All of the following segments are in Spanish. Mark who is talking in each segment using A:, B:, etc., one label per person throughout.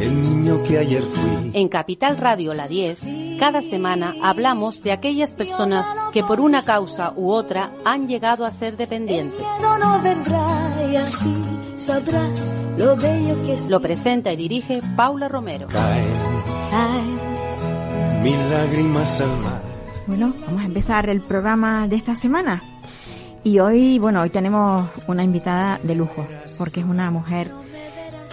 A: El niño que ayer fui.
B: En Capital Radio La 10, cada semana hablamos de aquellas personas que por una causa u otra han llegado a ser dependientes.
C: No, no vendrá y así sabrás lo bello que es.
B: Lo presenta y dirige Paula Romero.
A: Caen
C: Caen
A: mil lágrimas al mar.
D: Bueno, vamos a empezar el programa de esta semana. Y hoy, bueno, hoy tenemos una invitada de lujo, porque es una mujer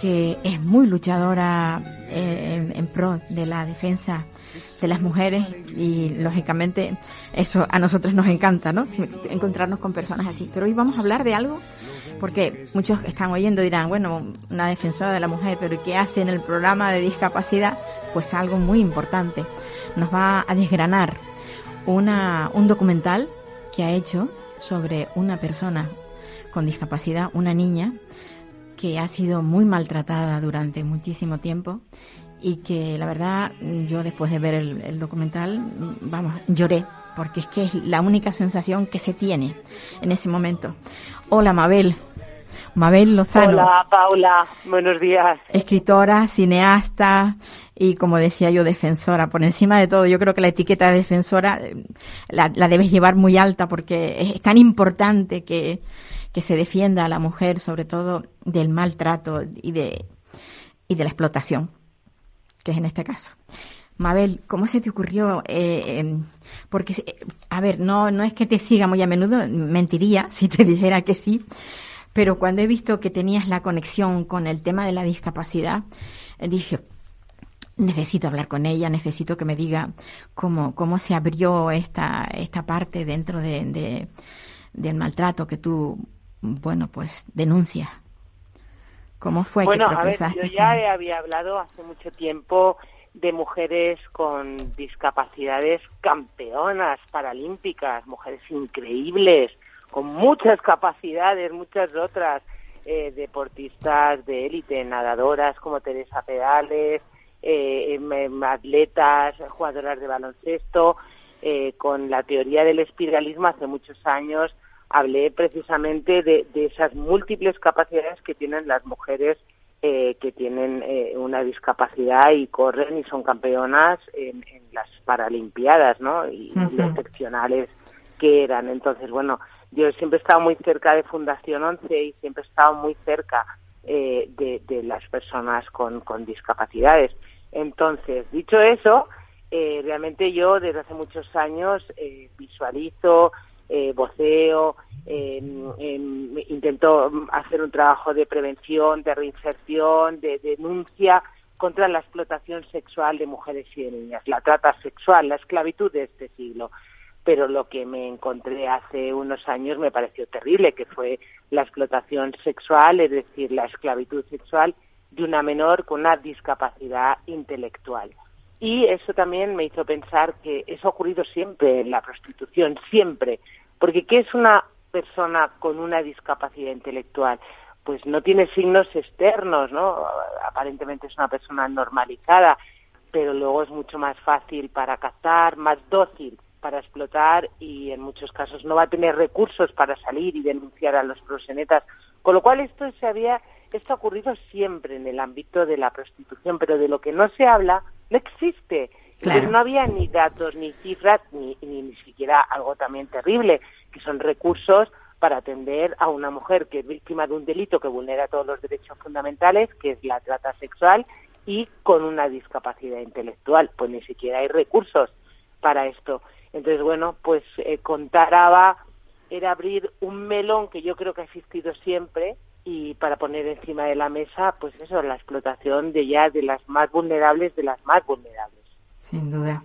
D: que es muy luchadora eh, en, en pro de la defensa de las mujeres y lógicamente eso a nosotros nos encanta, ¿no? Encontrarnos con personas así. Pero hoy vamos a hablar de algo porque muchos están oyendo dirán, bueno, una defensora de la mujer, pero ¿qué hace en el programa de discapacidad? Pues algo muy importante. Nos va a desgranar una, un documental que ha hecho sobre una persona con discapacidad, una niña, que ha sido muy maltratada durante muchísimo tiempo y que la verdad yo después de ver el, el documental, vamos, lloré, porque es que es la única sensación que se tiene en ese momento. Hola Mabel, Mabel Lozano
E: Hola, Paula. Buenos días.
D: escritora, cineasta y como decía yo, defensora. Por encima de todo, yo creo que la etiqueta de defensora eh, la, la debes llevar muy alta porque es tan importante que, que se defienda a la mujer, sobre todo del maltrato y de, y de la explotación, que es en este caso. Mabel, ¿cómo se te ocurrió? Eh, em, porque, eh, a ver, no, no es que te siga muy a menudo, mentiría si te dijera que sí, pero cuando he visto que tenías la conexión con el tema de la discapacidad, eh, dije, necesito hablar con ella, necesito que me diga cómo, cómo se abrió esta, esta parte dentro de, de- del maltrato que tú, bueno, pues denuncias. ¿Cómo fue
E: bueno,
D: que
E: a ver, yo ya
D: con-
E: he- había hablado hace mucho tiempo de mujeres con discapacidades campeonas paralímpicas, mujeres increíbles, con muchas capacidades, muchas otras, eh, deportistas de élite, nadadoras como Teresa Pedales, eh, em, em, atletas, jugadoras de baloncesto, eh, con la teoría del espiralismo hace muchos años hablé precisamente de, de esas múltiples capacidades que tienen las mujeres eh, que tienen eh, una discapacidad y corren y son campeonas en, en las Paralimpiadas, ¿no? Y excepcionales que eran. Entonces, bueno, yo siempre he estado muy cerca de Fundación 11 y siempre he estado muy cerca eh, de, de las personas con, con discapacidades. Entonces, dicho eso, eh, realmente yo desde hace muchos años eh, visualizo, eh, voceo, eh, intento hacer un trabajo de prevención, de reinserción, de denuncia contra la explotación sexual de mujeres y de niñas, la trata sexual, la esclavitud de este siglo. Pero lo que me encontré hace unos años me pareció terrible, que fue la explotación sexual, es decir, la esclavitud sexual de una menor con una discapacidad intelectual. Y eso también me hizo pensar que eso ha ocurrido siempre en la prostitución, siempre. Porque ¿qué es una persona con una discapacidad intelectual? Pues no tiene signos externos, ¿no? Aparentemente es una persona normalizada, pero luego es mucho más fácil para captar, más dócil para explotar y en muchos casos no va a tener recursos para salir y denunciar a los proxenetas. Con lo cual esto se había, esto ha ocurrido siempre en el ámbito de la prostitución, pero de lo que no se habla no existe.
D: Claro.
E: Entonces no había ni datos, ni cifras, ni, ni, ni siquiera algo también terrible, que son recursos para atender a una mujer que es víctima de un delito que vulnera todos los derechos fundamentales, que es la trata sexual, y con una discapacidad intelectual. Pues ni siquiera hay recursos para esto. Entonces, bueno, pues eh, ABA era abrir un melón que yo creo que ha existido siempre y para poner encima de la mesa, pues eso, la explotación de ya de las más vulnerables de las más vulnerables.
D: Sin duda.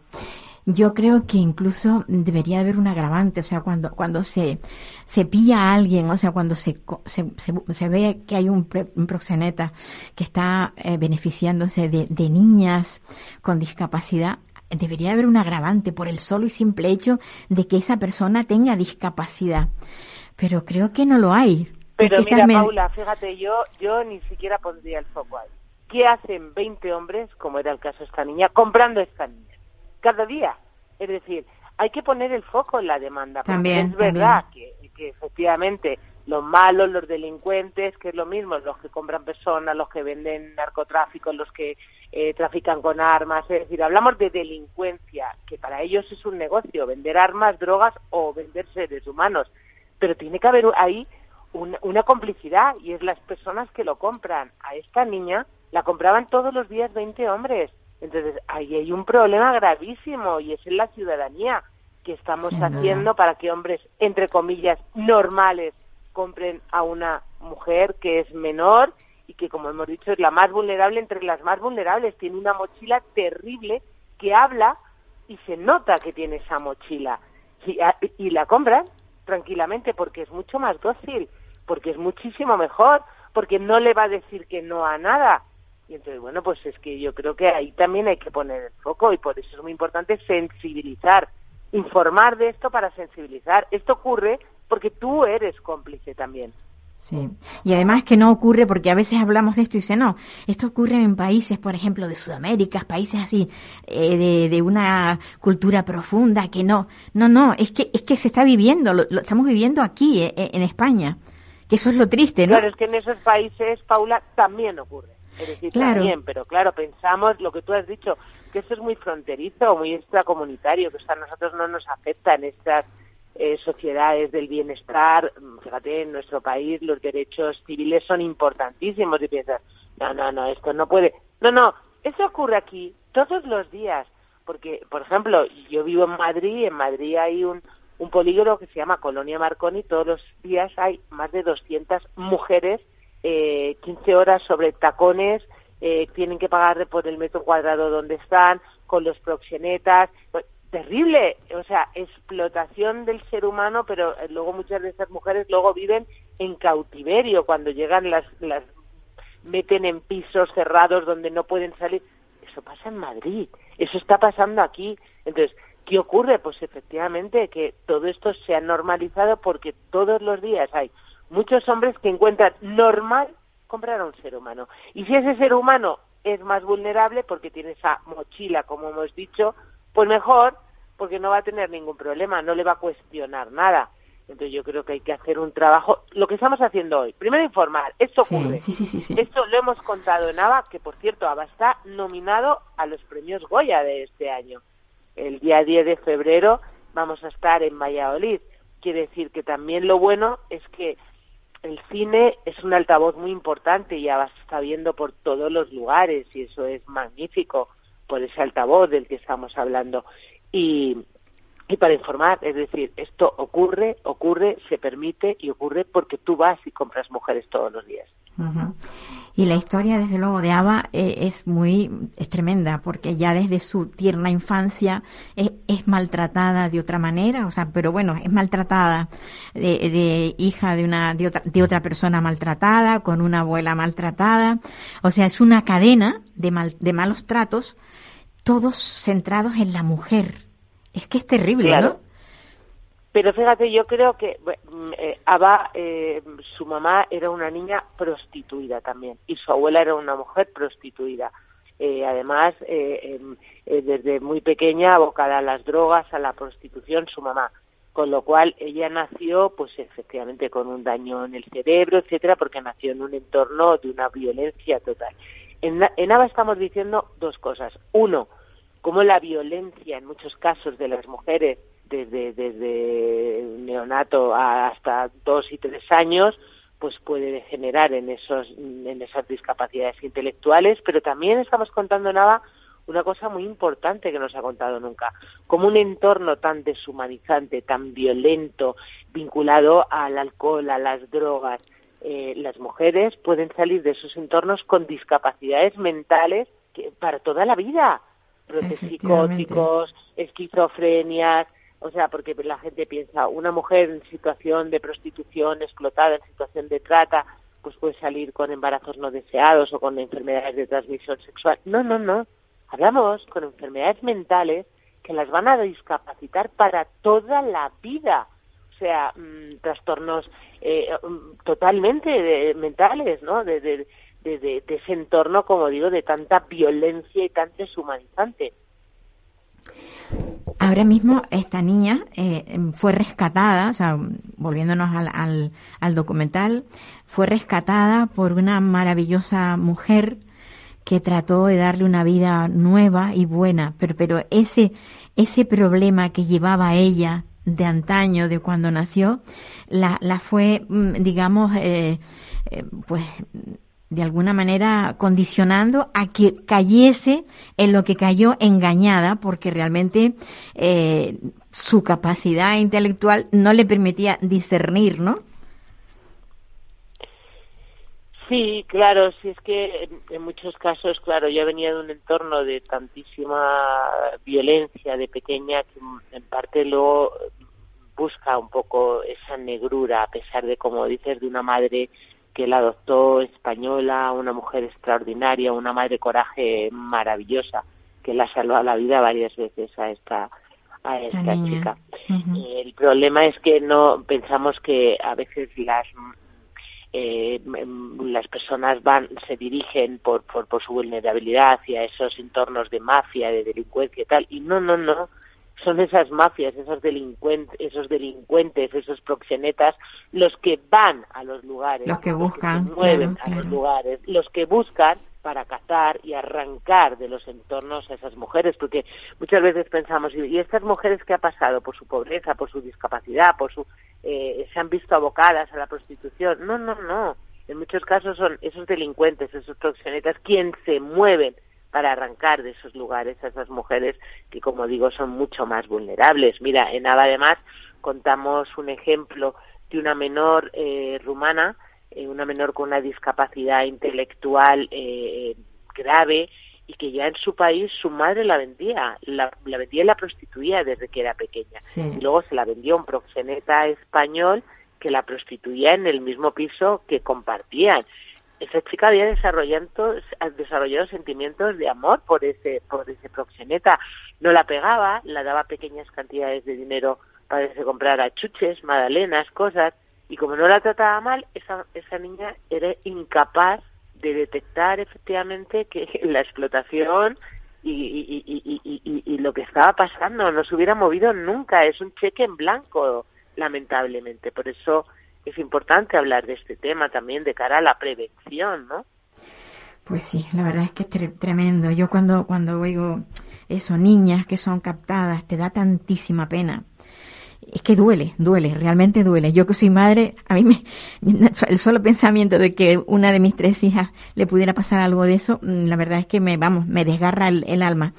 D: Yo creo que incluso debería haber un agravante, o sea, cuando cuando se se pilla a alguien, o sea, cuando se se, se, se ve que hay un, pre- un proxeneta que está eh, beneficiándose de, de niñas con discapacidad, debería haber un agravante por el solo y simple hecho de que esa persona tenga discapacidad. Pero creo que no lo hay.
E: Pero mira, Paula, fíjate, yo, yo ni siquiera pondría el foco ahí. ¿Qué hacen 20 hombres, como era el caso de esta niña, comprando esta niña? Cada día. Es decir, hay que poner el foco en la demanda. También, es verdad que, que efectivamente los malos, los delincuentes, que es lo mismo, los que compran personas, los que venden narcotráfico, los que eh, trafican con armas, es decir, hablamos de delincuencia, que para ellos es un negocio, vender armas, drogas o vender seres humanos, pero tiene que haber ahí una, una complicidad y es las personas que lo compran. A esta niña la compraban todos los días 20 hombres, entonces ahí hay un problema gravísimo y es en la ciudadanía que estamos haciendo para que hombres, entre comillas, normales, compren a una mujer que es menor y que, como hemos dicho, es la más vulnerable entre las más vulnerables. Tiene una mochila terrible que habla y se nota que tiene esa mochila. Y, y la compran tranquilamente porque es mucho más dócil, porque es muchísimo mejor, porque no le va a decir que no a nada. Y entonces, bueno, pues es que yo creo que ahí también hay que poner el foco y por eso es muy importante sensibilizar, informar de esto para sensibilizar. Esto ocurre porque tú eres cómplice también.
D: Sí. Y además que no ocurre, porque a veces hablamos de esto y dice, no, esto ocurre en países, por ejemplo, de Sudamérica, países así, eh, de, de, una cultura profunda, que no, no, no, es que, es que se está viviendo, lo, estamos viviendo aquí, eh, en España, que eso es lo triste, ¿no?
E: Claro, es que en esos países, Paula, también ocurre, es decir, también, pero claro, pensamos lo que tú has dicho, que eso es muy fronterizo, muy extracomunitario, que a nosotros no nos afecta en estas eh, sociedades del bienestar. Fíjate, en nuestro país los derechos civiles son importantísimos y piensas, no, no, no, esto no puede. No, no, eso ocurre aquí todos los días. Porque, por ejemplo, yo vivo en Madrid, en Madrid hay un, un polígono que se llama Colonia Marconi, todos los días hay más de 200 mujeres, eh, 15 horas sobre tacones, eh, tienen que pagar por el metro cuadrado donde están, con los proxenetas terrible, o sea, explotación del ser humano, pero eh, luego muchas de estas mujeres luego viven en cautiverio cuando llegan las las meten en pisos cerrados donde no pueden salir. Eso pasa en Madrid, eso está pasando aquí. Entonces, ¿qué ocurre? Pues efectivamente que todo esto se ha normalizado porque todos los días hay muchos hombres que encuentran normal comprar a un ser humano. Y si ese ser humano es más vulnerable porque tiene esa mochila, como hemos dicho, pues mejor, porque no va a tener ningún problema, no le va a cuestionar nada. Entonces yo creo que hay que hacer un trabajo, lo que estamos haciendo hoy. Primero informar, esto ocurre.
D: Sí, sí, sí,
E: esto lo hemos contado en ABA, que por cierto, ABA está nominado a los premios Goya de este año. El día 10 de febrero vamos a estar en Valladolid. Quiere decir que también lo bueno es que el cine es un altavoz muy importante y ABA se está viendo por todos los lugares y eso es magnífico por ese altavoz del que estamos hablando. Y, y para informar, es decir, esto ocurre, ocurre, se permite y ocurre porque tú vas y compras mujeres todos los días.
D: Y la historia, desde luego, de Ava eh, es muy, es tremenda, porque ya desde su tierna infancia es, maltratada de otra manera, o sea, pero bueno, es maltratada de, hija de una, de otra, de otra persona maltratada, con una abuela maltratada, o sea, es una cadena de mal, de malos tratos todos centrados en la mujer. Es que es terrible, ¿no?
E: Pero fíjate, yo creo que mm, eh, eh, su mamá era una niña prostituida también y su abuela era una mujer prostituida. Eh, además, eh, desde muy pequeña abocada a las drogas, a la prostitución, su mamá. Con lo cual ella nació, pues efectivamente, con un daño en el cerebro, etcétera, porque nació en un entorno de una violencia total. En, en ABA estamos diciendo dos cosas. Uno, cómo la violencia en muchos casos de las mujeres, desde, desde neonato hasta dos y tres años, pues puede degenerar en, esos, en esas discapacidades intelectuales, pero también estamos contando nada una cosa muy importante que no se ha contado nunca, como un entorno tan deshumanizante, tan violento, vinculado al alcohol, a las drogas, eh, las mujeres pueden salir de esos entornos con discapacidades mentales que, para toda la vida, brotes psicóticos, esquizofrenias, o sea, porque la gente piensa, una mujer en situación de prostitución, explotada, en situación de trata, pues puede salir con embarazos no deseados o con enfermedades de transmisión sexual. No, no, no. hablamos con enfermedades mentales que las van a discapacitar para toda la vida. O sea, mm, trastornos eh, mm, totalmente mentales, ¿no? De, de, de, ese entorno, como digo, de tanta violencia y tan deshumanizante.
D: Ahora mismo esta niña eh, fue rescatada, o sea, volviéndonos al, al, al, documental, fue rescatada por una maravillosa mujer que trató de darle una vida nueva y buena, pero, ese, ese problema que llevaba ella de antaño, de cuando nació, la, la fue, mm, digamos, eh, eh, pues de alguna manera condicionando a que cayese en lo que cayó engañada, porque realmente eh, su capacidad intelectual no le permitía discernir, ¿no?
E: Sí, claro, sí es que en muchos casos, claro, yo venía de un entorno de tantísima violencia de pequeña que en parte luego busca un poco esa negrura, a pesar de, como dices, de una madre que la adoptó española, una mujer extraordinaria, una madre coraje maravillosa, que la salvó la vida varias veces a esta a esta chica. El problema es que no pensamos que a veces las eh, las personas van se dirigen por, por, por su vulnerabilidad hacia esos entornos de mafia, de delincuencia y tal, y no, no, no, son esas mafias, esos delincuentes, esos delincuentes, esos proxenetas, los que van a los lugares,
D: los que buscan,
E: los mueven a los lugares, los que buscan para cazar y arrancar de los entornos a esas mujeres, porque muchas veces pensamos, ¿y estas mujeres qué ha pasado? Por su pobreza, por su discapacidad, por su eh, se han visto abocadas a la prostitución. No, no, no. En muchos casos son esos delincuentes, esos proxenetas, quienes se mueven para arrancar de esos lugares a esas mujeres que, como digo, son mucho más vulnerables. Mira, en Ava además contamos un ejemplo de una menor eh, rumana, eh, una menor con una discapacidad intelectual eh, grave y que ya en su país su madre la vendía, la, vendía y la prostituía desde que era pequeña. Y luego se la vendió a un proxeneta español que la prostituía en el mismo piso que compartían. Esa chica había desarrollado, desarrollado sentimientos de amor por ese, por ese proxeneta. No la pegaba, la daba pequeñas cantidades de dinero para que se comprara chuches, magdalenas, cosas, y como no la trataba mal, esa, esa niña era incapaz de detectar efectivamente que la explotación y, y, lo que estaba pasando no se hubiera movido nunca. Es un cheque en blanco, lamentablemente. Por eso es importante hablar de este tema también de cara a la prevención, ¿no?
D: Pues sí, la verdad es que es tremendo. Yo cuando, cuando oigo eso, niñas que son captadas, te da tantísima pena es que duele, duele, realmente duele. Yo que soy madre, a mí me, el solo pensamiento de que una de mis tres hijas le pudiera pasar algo de eso, mm, la verdad es que me, vamos, me desgarra el, alma.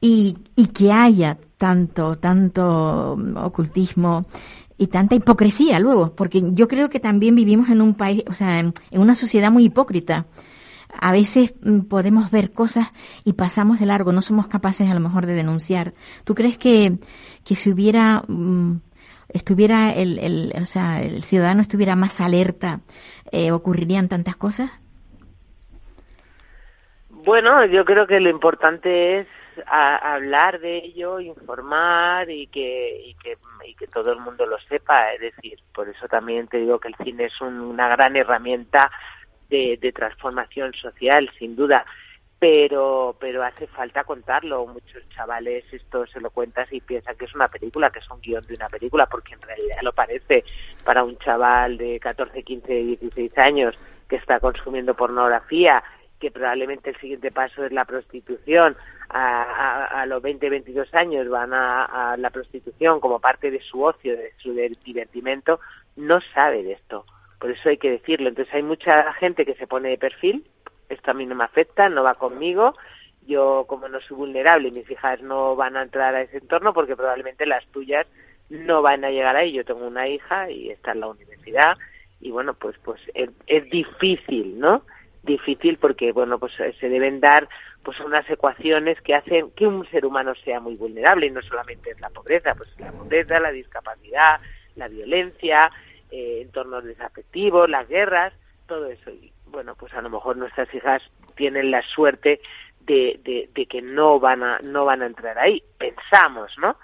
D: Y, y que haya tanto, tanto ocultismo y tanta hipocresía luego, porque yo creo que también vivimos en un país, o sea, en, una sociedad muy hipócrita. A veces mm, podemos ver cosas y pasamos de largo, no somos capaces a lo mejor de denunciar. ¿Tú crees que, que si hubiera, mm, estuviera el, el, o sea, el ciudadano estuviera más alerta, eh, ocurrirían tantas cosas?
E: Bueno, yo creo que lo importante es hablar de ello, informar y que, y que, y que todo el mundo lo sepa. Es decir, por eso también te digo que el cine es una gran herramienta de, de transformación social, sin duda pero pero hace falta contarlo. Muchos chavales esto se lo cuentas y piensan que es una película, que es un guion de una película, porque en realidad lo parece para un chaval de 14, 15, 16 años que está consumiendo pornografía, que probablemente el siguiente paso es la prostitución. A, a, los 20, 22 años van a, a la prostitución como parte de su ocio, de su divertimento, no sabe de esto. Por eso hay que decirlo. Entonces hay mucha gente que se pone de perfil esto a mí no me afecta, no va conmigo, yo como no soy vulnerable, mis hijas no van a entrar a ese entorno porque probablemente las tuyas no van a llegar ahí. Yo tengo una hija y está en la universidad y bueno, pues pues es, es difícil, ¿no? Difícil porque bueno, pues se deben dar pues unas ecuaciones que hacen que un ser humano sea muy vulnerable y no solamente es la pobreza, pues la pobreza, la discapacidad, la violencia, eh, entornos desafectivos, las guerras, todo eso. Bueno, pues a lo mejor nuestras hijas tienen la suerte de, de, que no van a no van a entrar ahí. Pensamos no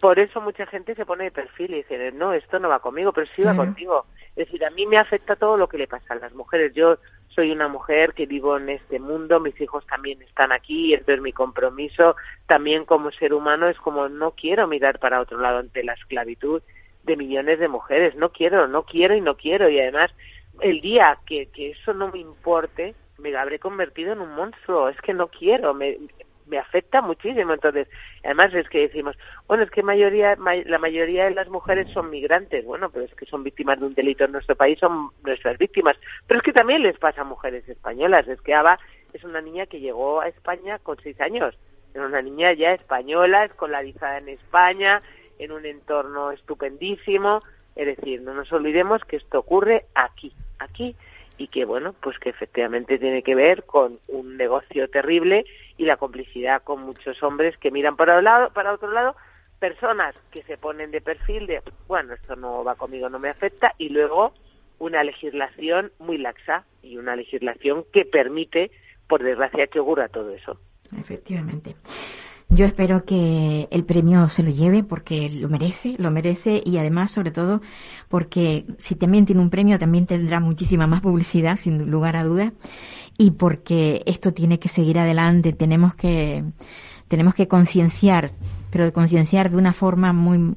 E: por eso mucha gente se pone de perfil y dice no esto no va conmigo pero sí va contigo es decir a mí me afecta todo lo que le pasa a las mujeres. Yo soy una mujer que vivo en este mundo mis hijos también están aquí entonces mi compromiso. También como ser humano es como no quiero mirar para otro lado ante la esclavitud de millones de mujeres. No quiero no quiero y no quiero. Y además el día que, que eso no me importe me habré convertido en un monstruo, es que no quiero, me, me afecta muchísimo. Entonces, además es que decimos, bueno, es que mayoría, la mayoría de las mujeres son migrantes, bueno, pero es que son víctimas de un delito en nuestro país, son nuestras víctimas. Pero es que también les pasa a mujeres españolas, es que Ava es una niña que llegó a España con seis años, era una niña ya española, escolarizada en España, en un entorno estupendísimo, es decir, no nos olvidemos que esto ocurre aquí, aquí y que bueno, pues que efectivamente tiene que ver con un negocio terrible y la complicidad con muchos hombres que miran para un lado, para otro lado, personas que se ponen de perfil de bueno, esto no va conmigo, no me afecta y luego una legislación muy laxa y una legislación que permite, por desgracia, que ocurra todo eso.
D: Efectivamente. Yo espero que el premio se lo lleve porque lo merece, lo merece y además, sobre todo, porque si también tiene un premio, también tendrá muchísima más publicidad, sin lugar a dudas, y porque esto tiene que seguir adelante, tenemos que, tenemos que concienciar, pero concienciar de una forma muy,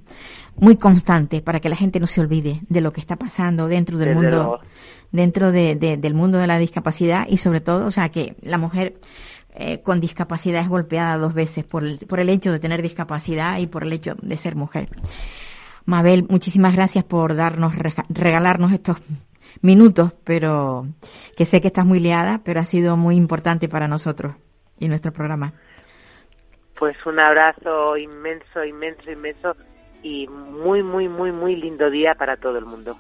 D: muy constante para que la gente no se olvide de lo que está pasando dentro del mundo, dentro de, del mundo de la discapacidad y sobre todo, o sea, que la mujer eh, con discapacidad es golpeada dos veces por el, por el hecho de tener discapacidad y por el hecho de ser mujer. Mabel, muchísimas gracias por darnos, regalarnos estos minutos, pero que sé que estás muy liada, pero ha sido muy importante para nosotros y nuestro programa.
E: Pues un abrazo inmenso, inmenso, inmenso y muy, muy, muy, muy lindo día para todo el mundo.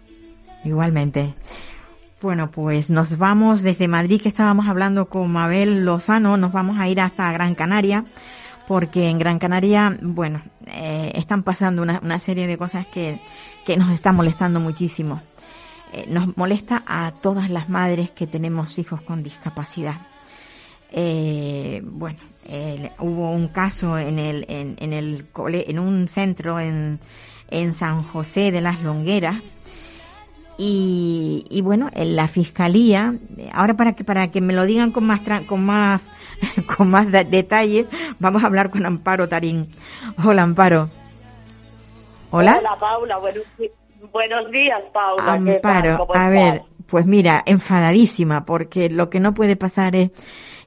D: Igualmente. Bueno, pues nos vamos desde Madrid, que estábamos hablando con Mabel Lozano, nos vamos a ir hasta Gran Canaria, porque en Gran Canaria, bueno, eh, están pasando una, serie de cosas que, que nos están molestando muchísimo. Eh, nos molesta a todas las madres que tenemos hijos con discapacidad. Eh, bueno, hubo un caso en el, en, en el en un centro en, en San José de las Longueras, y, y bueno, en la fiscalía, ahora para que para que me lo digan con más con más con más detalle, vamos a hablar con Amparo Tarín. Hola, Amparo.
F: Hola. Hola, Paula. Buenos, días, Paula.
D: Amparo, a ver, pues mira, enfadadísima porque lo que no puede pasar es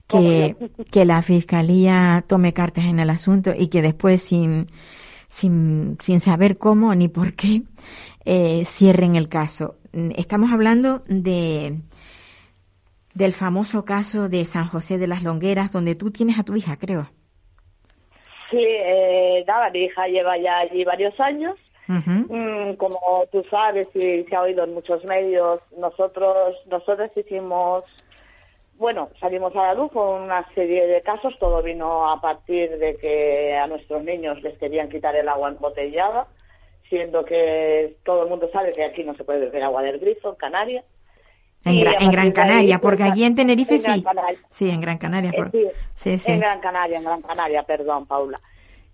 D: que, que la fiscalía tome cartas en el asunto y que después sin sin, sin saber cómo ni por qué eh, cierren el caso. Estamos hablando de del famoso caso de San José de las Longueras, donde tú tienes a tu hija, creo.
F: Sí, eh, nada, mi hija lleva ya allí varios años. Mm, como tú sabes y se ha oído en muchos medios, nosotros nosotros hicimos bueno, salimos a la luz con una serie de casos. Todo vino a partir de que a nuestros niños les querían quitar el agua embotellada, siendo que todo el mundo sabe que aquí no se puede beber agua del grifo, en Canarias.
D: En, Gran Canaria, porque allí en Tenerife sí. Sí, en Gran Canaria.
F: Eh, sí, sí, En Gran Canaria, en Gran Canaria, perdón, Paula.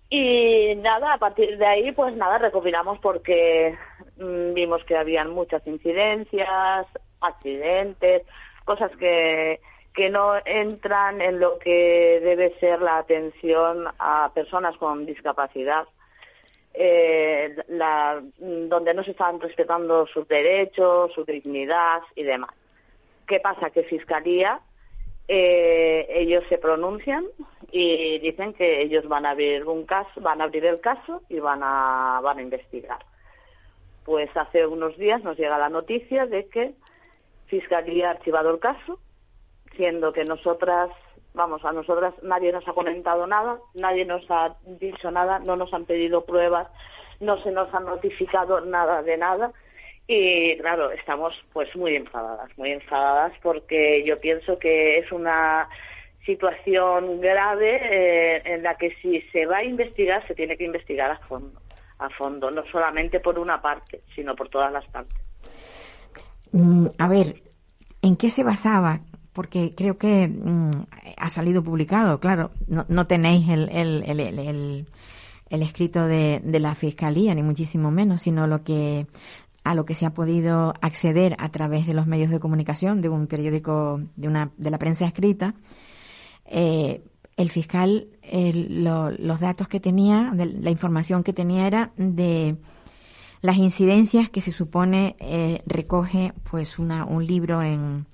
F: Y nada, a partir de ahí, pues nada, recopilamos porque mm, vimos que habían muchas incidencias, accidentes, cosas que, que no entran en lo que debe ser la atención a personas con discapacidad, eh, donde no se están respetando sus derechos, su dignidad y demás. ¿Qué pasa? Que Fiscalía, eh, ellos se pronuncian y dicen que ellos van a abrir un caso, van a abrir el caso y van a, van a investigar. Pues hace unos días nos llega la noticia de que Fiscalía ha archivado el caso siendo que nosotras, vamos, a nosotras nadie nos ha comentado nada, nadie nos ha dicho nada, no nos han pedido pruebas, no se nos ha notificado nada de nada. Y claro, estamos pues muy enfadadas, muy enfadadas porque yo pienso que es una situación grave eh, en la que si se va a investigar se tiene que investigar a fondo, a fondo, no solamente por una parte, sino por todas las partes.
D: Mm, a ver, ¿en qué se basaba porque creo que mm, ha salido publicado, claro, no, no tenéis el, el, el, el, el escrito de, de la Fiscalía, ni muchísimo menos, sino lo que a lo que se ha podido acceder a través de los medios de comunicación, de un periódico, de una, de la prensa escrita, eh, el fiscal, los datos que tenía, de, la información que tenía era de las incidencias que se supone eh, recoge pues una, un libro en,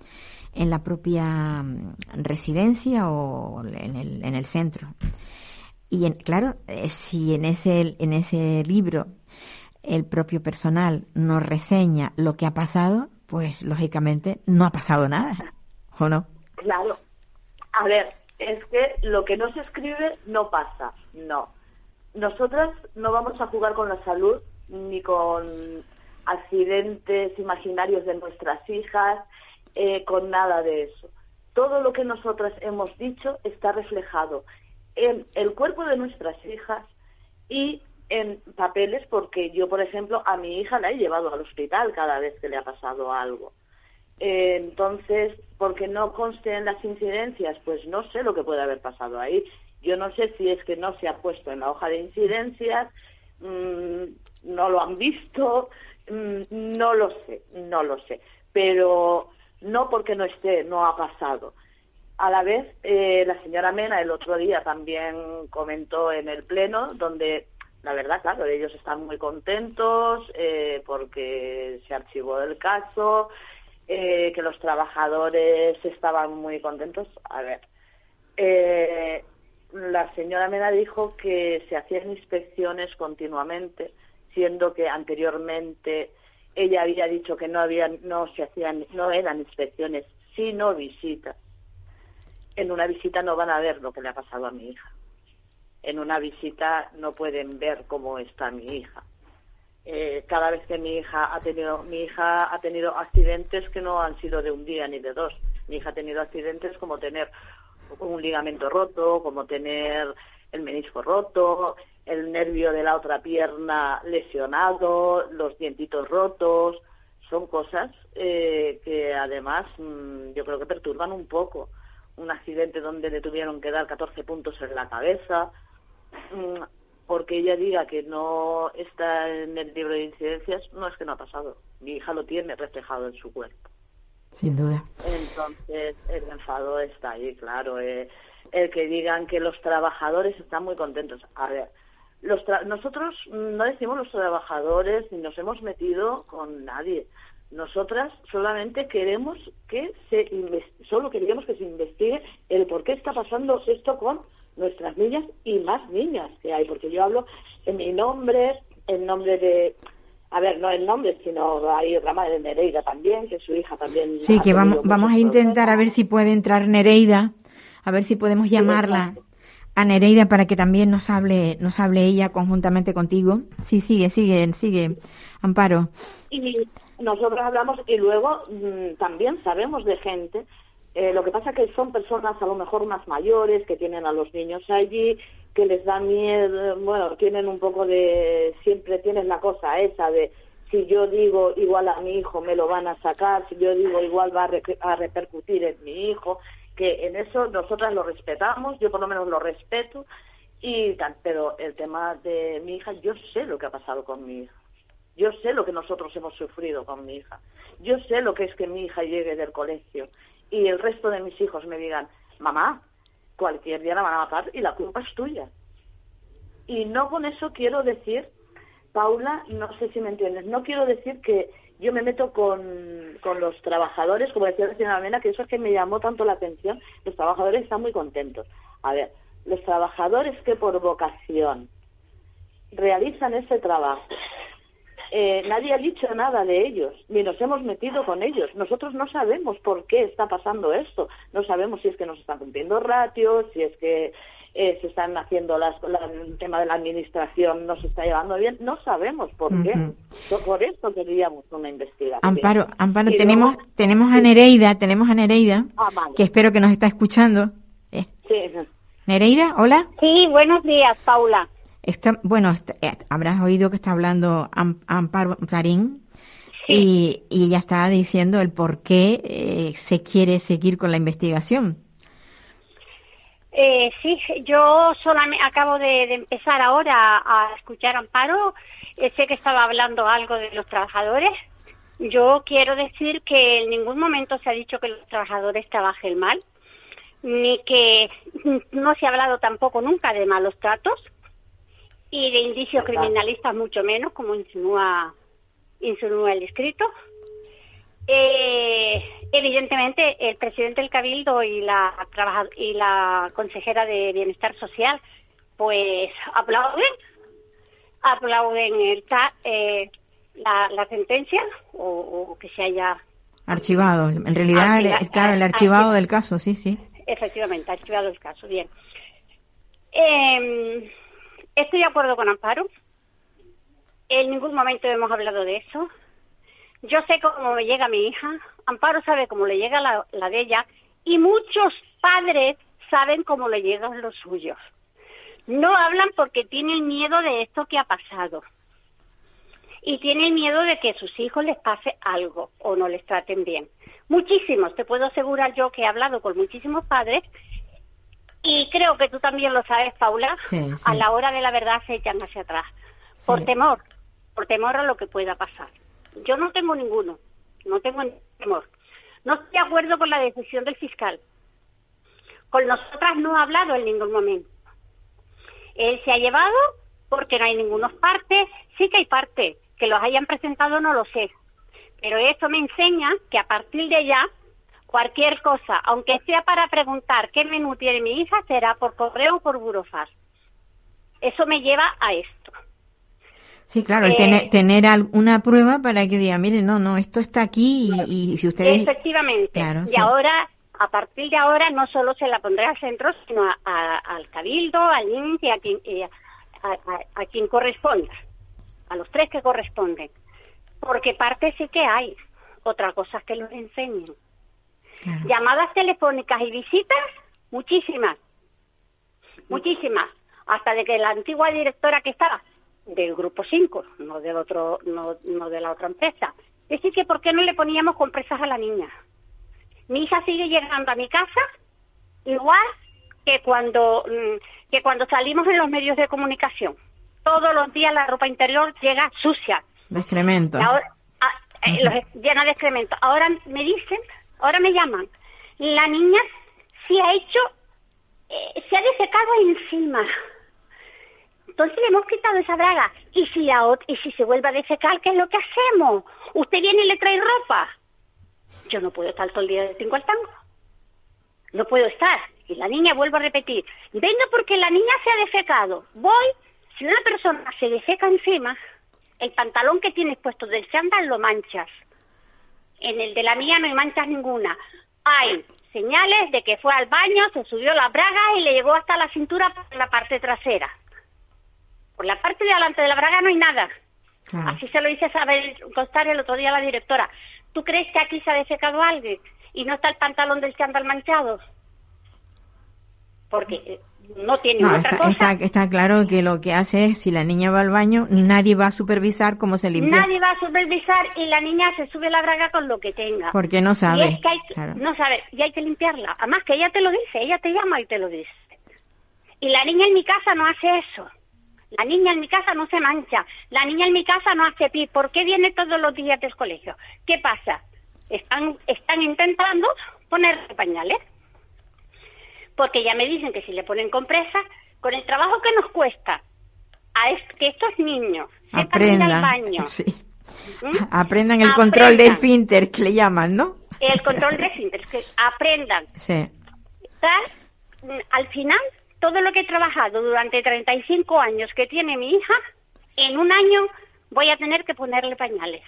D: en la propia mm, residencia o en el, en el centro. Y en, claro, eh, si en ese, en ese libro el propio personal nos reseña lo que ha pasado, pues lógicamente no ha pasado nada, ¿o no?
F: Claro. A ver, es que lo que no se escribe no pasa, no. Nosotras no vamos a jugar con la salud ni con accidentes imaginarios de nuestras hijas, eh, con nada de eso. Todo lo que nosotras hemos dicho está reflejado en el cuerpo de nuestras hijas y en papeles porque yo, por ejemplo, a mi hija la he llevado al hospital cada vez que le ha pasado algo. Eh, entonces, porque no conste en las incidencias, pues no sé lo que puede haber pasado ahí. Yo no sé si es que no se ha puesto en la hoja de incidencias, mmm, no lo han visto, mmm, no lo sé, no lo sé. Pero no porque no esté, no ha pasado. A la vez, eh, la señora Mena el otro día también comentó en el Pleno, donde la verdad, claro, ellos están muy contentos eh, porque se archivó el caso, eh, que los trabajadores estaban muy contentos. A ver, eh, la señora Mena dijo que se hacían inspecciones continuamente, siendo que anteriormente ella había dicho que no había, no se hacían, no eran inspecciones, sino visitas. En una visita no van a ver lo que le ha pasado a mi hija en una visita no pueden ver cómo está mi hija. Eh, cada vez que mi hija ha tenido mi hija ha tenido accidentes que no han sido de un día ni de dos. Mi hija ha tenido accidentes como tener un ligamento roto, como tener el menisco roto, el nervio de la otra pierna lesionado, los dientitos rotos. Son cosas eh, que además mm, yo creo que perturban un poco. Un accidente donde le tuvieron que dar 14 puntos en la cabeza, Mm, porque ella diga que no está en el libro de incidencias, no es que no ha pasado. Mi hija lo tiene reflejado en su cuerpo.
D: Sin duda.
F: Entonces, el enfado está ahí, claro. Eh, el que digan que los trabajadores están muy contentos. A ver, los nosotros no decimos los trabajadores ni nos hemos metido con nadie. Nosotras solamente queremos que se solo queremos que se investigue el por qué está pasando esto con nuestras niñas y más niñas que hay, porque yo hablo en mi nombre, en nombre de, a ver, no en nombre, sino hay otra madre de Nereida también, que su hija también.
D: Sí, que vamos, vamos a intentar a ver si puede entrar Nereida, a ver si podemos llamarla a Nereida para que también nos hable, nos hable ella conjuntamente contigo. Sí, sigue, sigue, sigue, Amparo.
F: Y nosotros hablamos y luego mm, también sabemos de gente eh, lo que pasa que son personas a lo mejor más mayores que tienen a los niños allí, que les da miedo, bueno, tienen un poco de, siempre tienen la cosa esa de si yo digo igual a mi hijo me lo van a sacar, si yo digo igual va a, repercutir en mi hijo, que en eso nosotras lo respetamos, yo por lo menos lo respeto, y pero el tema de mi hija, yo sé lo que ha pasado con mi hija. Yo sé lo que nosotros hemos sufrido con mi hija. Yo sé lo que es que mi hija llegue del colegio y el resto de mis hijos me digan, mamá, cualquier día la van a matar y la culpa es tuya. Y no con eso quiero decir, Paula, no sé si me entiendes, no quiero decir que yo me meto con, con los trabajadores, como decía la señora Mena, que eso es que me llamó tanto la atención, los trabajadores están muy contentos. A ver, los trabajadores que por vocación realizan ese trabajo eh, nadie ha dicho nada de ellos, ni nos hemos metido con ellos. Nosotros no sabemos por qué está pasando esto. No sabemos si es que nos están cumpliendo ratios, si es que eh, se están haciendo las, el tema de la administración no se está llevando bien. No sabemos por qué. Por eso queríamos una investigación.
D: Amparo, Amparo, tenemos, tenemos a Nereida, tenemos a Nereida, ah, que espero que nos está escuchando. Eh. Sí. Nereida, hola.
G: Sí, buenos días, Paula
D: bueno, eh, habrás oído que está hablando Amparo Tarín. y, y ella está diciendo el por qué eh, se quiere seguir con la investigación.
G: Eh, sí, yo solamente acabo de, de empezar ahora a, escuchar Amparo. Eh, sé que estaba hablando algo de los trabajadores. Yo quiero decir que en ningún momento se ha dicho que los trabajadores trabajen mal, ni que no se ha hablado tampoco nunca de malos tratos y de indicios criminalistas mucho menos, como insinúa, insinúa el escrito. Eh, evidentemente, el presidente del Cabildo y la, y la consejera de Bienestar Social, pues aplauden, aplauden el, eh, la, la, sentencia o, que se haya
D: archivado. En realidad, es claro, el archivado del caso, sí, sí.
G: Efectivamente, archivado el caso. Bien. Eh, estoy de acuerdo con Amparo. En ningún momento hemos hablado de eso. Yo sé cómo me llega mi hija, Amparo sabe cómo le llega la, de ella y muchos padres saben cómo le llegan los suyos. No hablan porque tienen miedo de esto que ha pasado y tienen miedo de que a sus hijos les pase algo o no les traten bien. Muchísimos, te puedo asegurar yo que he hablado con muchísimos padres y creo que tú también lo sabes, Paula, a la hora de la verdad se echan hacia atrás, por temor, por temor a lo que pueda pasar. Yo no tengo ninguno, no tengo temor. No estoy de acuerdo con la decisión del fiscal. Con nosotras no ha hablado en ningún momento. Él se ha llevado porque no hay ninguna parte. Sí que hay parte. Que los hayan presentado no lo sé. Pero esto me enseña que a partir de ya, cualquier cosa, aunque sea para preguntar qué menú tiene mi hija, será por correo o por burofar. Eso me lleva a esto.
D: Sí, claro, el tener, eh, una prueba para que diga, mire, no, no, esto está aquí y, si ustedes...
G: Efectivamente. y ahora, a partir de ahora, no solo se la pondré al centro, sino al cabildo, al INSS y a quien, a, quien corresponda, a los tres que corresponden. Porque parte sí que hay, otra cosa es que los enseñen. Llamadas telefónicas y visitas, muchísimas, muchísimas. Hasta de que la antigua directora que estaba del grupo 5, no del otro, no, no de la otra empresa. Decir que por qué no le poníamos compresas a la niña. Mi hija sigue llegando a mi casa igual que cuando mm, que cuando salimos en los medios de comunicación. Todos los días la ropa interior llega sucia.
D: De excremento.
G: Ahora, ah, eh, llena de excremento. Ahora me dicen, ahora me llaman. La niña se ha hecho, eh, se ha desecado encima entonces le hemos quitado esa braga. ¿Y si, la, y si se vuelve a defecar, qué es lo que hacemos? ¿Usted viene y le trae ropa? Yo no puedo estar todo el día de tingo al tango. No puedo estar. Y la niña vuelve a repetir, venga porque la niña se ha defecado. Voy, si una persona se defeca encima, el pantalón que tienes puesto del chándal lo manchas. En el de la mía no hay manchas ninguna. Hay señales de que fue al baño, se subió la braga y le llegó hasta la cintura por la parte trasera. Por la parte de adelante de la braga no hay nada. Así se lo hice saber constar el otro día a la directora. ¿Tú crees que aquí se ha desecado alguien y no está el pantalón del chándal manchado? Porque eh, no tiene otra
D: está,
G: cosa.
D: Está, claro que lo que hace es, si la niña va al baño, nadie va a supervisar cómo se limpia.
G: Nadie va a supervisar y la niña se sube la braga con lo que tenga.
D: Porque no sabe.
G: No sabe, y hay que limpiarla. Además que ella te lo dice, ella te llama y te lo dice. Y la niña en mi casa no hace eso. La niña en mi casa no se mancha. La niña en mi casa no hace pi. ¿Por qué viene todos los días del colegio? ¿Qué pasa? Están, están intentando ponerle pañales. Porque ya me dicen que si le ponen compresa, con el trabajo que nos cuesta a que estos niños aprendan al baño.
D: Aprendan el control de finter, que le llaman, ¿no?
G: El control de finter, que aprendan. Sí. al final todo lo que he trabajado durante 35 años que tiene mi hija, en un año voy a tener que ponerle pañales.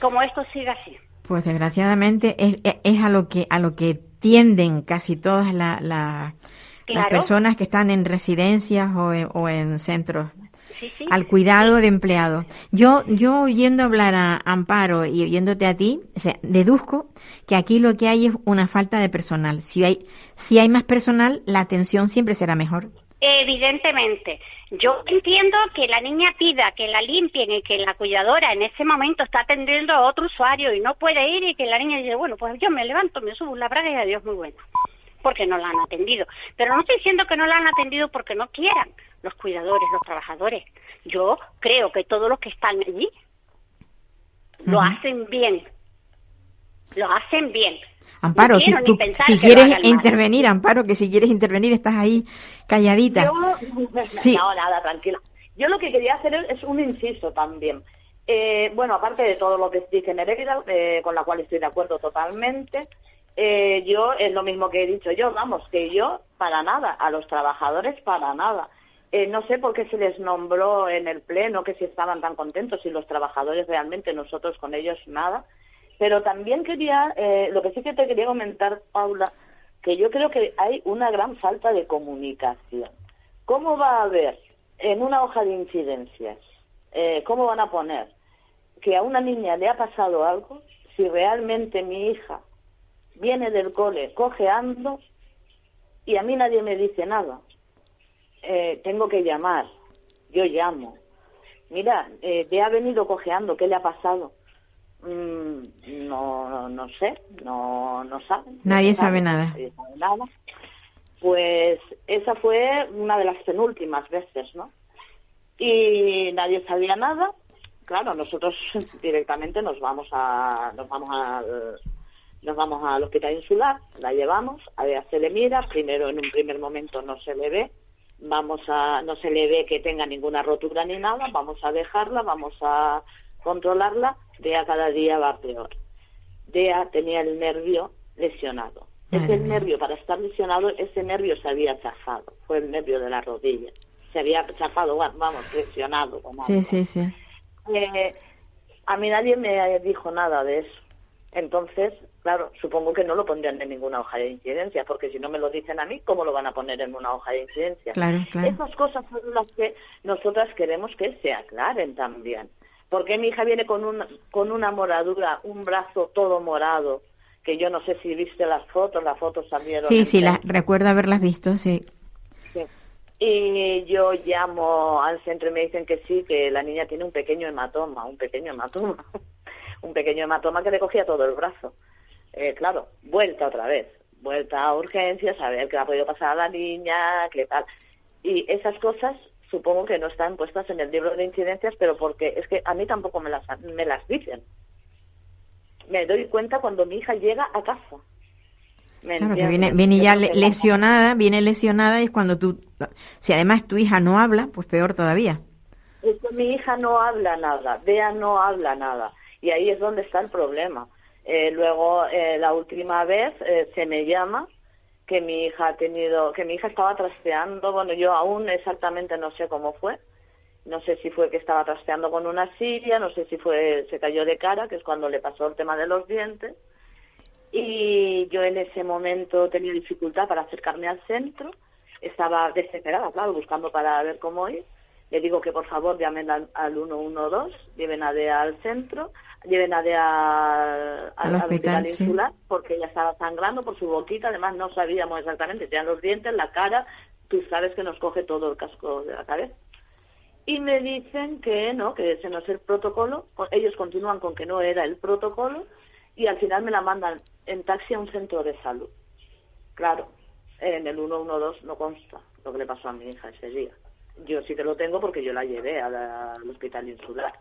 G: Como esto siga así.
D: Pues desgraciadamente es, es a lo que a lo que tienden casi todas la, las personas que están en residencias o o en centros al cuidado de empleados. Yo, yo oyendo hablar a Amparo y oyéndote a ti, deduzco que aquí lo que hay es una falta de personal. Si hay, si hay más personal, la atención siempre será mejor.
G: Evidentemente. Yo entiendo que la niña pida que la limpien y que la cuidadora en ese momento está atendiendo a otro usuario y no puede ir y que la niña dice, bueno, pues yo me levanto, me subo la braga y adiós, muy buena. Porque no la han atendido. Pero no estoy diciendo que no la han atendido porque no quieran los cuidadores, los trabajadores. Yo creo que todos los que están allí lo hacen bien. Lo hacen bien.
D: Amparo, si, si quieres intervenir, Amparo, que si quieres intervenir estás ahí calladita.
F: Yo, No, nada, tranquila. Yo lo que quería hacer es un inciso también. Eh, bueno, aparte de todo lo que dice Nereida, eh, con la cual estoy de acuerdo totalmente, eh, yo es lo mismo que he dicho yo, vamos, que yo para nada, a los trabajadores para nada. no sé por qué se les nombró en el pleno que si estaban tan contentos y los trabajadores realmente nosotros con ellos nada. Pero también quería, eh, lo que sí que te quería comentar, Paula, que yo creo que hay una gran falta de comunicación. ¿Cómo va a haber en una hoja de incidencias, eh, cómo van a poner que a una niña le ha pasado algo si realmente mi hija viene del cole cojeando y a mí nadie me dice nada? Eh, tengo que llamar, yo llamo. Mira, eh, te ha venido cojeando, ¿qué le ha pasado? Mm, no, no sé, no, no saben.
D: Nadie sabe nada.
F: Nadie sabe nada. Pues esa fue una de las penúltimas veces, ¿no? Y nadie sabía nada. Claro, nosotros directamente nos vamos a, nos vamos a, nos vamos al hospital insular, la llevamos, a ver, se le mira, primero en un primer momento no se le ve, vamos a, no se le ve que tenga ninguna rotura ni nada, vamos a dejarla, vamos a controlarla Dea cada día va peor. Dea tenía el nervio lesionado. Ese nervio, para estar lesionado, ese nervio se había chafado. Fue el nervio de la rodilla. Se había chafado, vamos, lesionado.
D: sí, sí, sí.
F: Eh, a mí nadie me dijo nada de eso. Entonces, claro, supongo que no lo pondrían en ninguna hoja de incidencia, porque si no me lo dicen a mí, ¿cómo lo van a poner en una hoja de incidencia?
D: Claro, claro.
F: Esas cosas son las que nosotras queremos que se aclaren también. Porque mi hija viene con una, con una moradura, un brazo todo morado? Que yo no sé si viste las fotos, las fotos salieron.
D: Sí, sí, la, recuerdo haberlas visto, sí.
F: sí. Y yo llamo al centro y me dicen que sí, que la niña tiene un pequeño hematoma, un pequeño hematoma, un pequeño hematoma que le cogía todo el brazo. Eh, claro, vuelta otra vez, vuelta a urgencias, a ver qué ha podido pasar a la niña, qué tal. Y esas cosas supongo que no están puestas en el libro de incidencias, pero porque es que a mí tampoco me las, me las dicen. Me doy cuenta cuando mi hija llega a casa.
D: claro, que viene, viene ya lesionada, viene lesionada y es cuando tú, si además tu hija no habla, pues peor todavía.
F: Es que mi hija no habla nada, Bea no habla nada. Y ahí es donde está el problema. Eh, luego, eh, la última vez eh, se me llama que mi hija ha tenido, que mi hija estaba trasteando, bueno, yo aún exactamente no sé cómo fue, no sé si fue que estaba trasteando con una silla, no sé si fue, se cayó de cara, que es cuando le pasó el tema de los dientes, y yo en ese momento tenía dificultad para acercarme al centro, estaba desesperada, claro, buscando para ver cómo ir, le digo que por favor llamen al, al 112, lleven a DEA al centro, lleven a DEA al, hospital, insular, porque ella estaba sangrando por su boquita, además no sabíamos exactamente, tenían los dientes, la cara, tú sabes que nos coge todo el casco de la cabeza. Y me dicen que no, que ese no es el protocolo, ellos continúan con que no era el protocolo, y al final me la mandan en taxi a un centro de salud. Claro, en el 112 no consta lo que le pasó a mi hija ese día yo sí que lo tengo porque yo la llevé al hospital insular.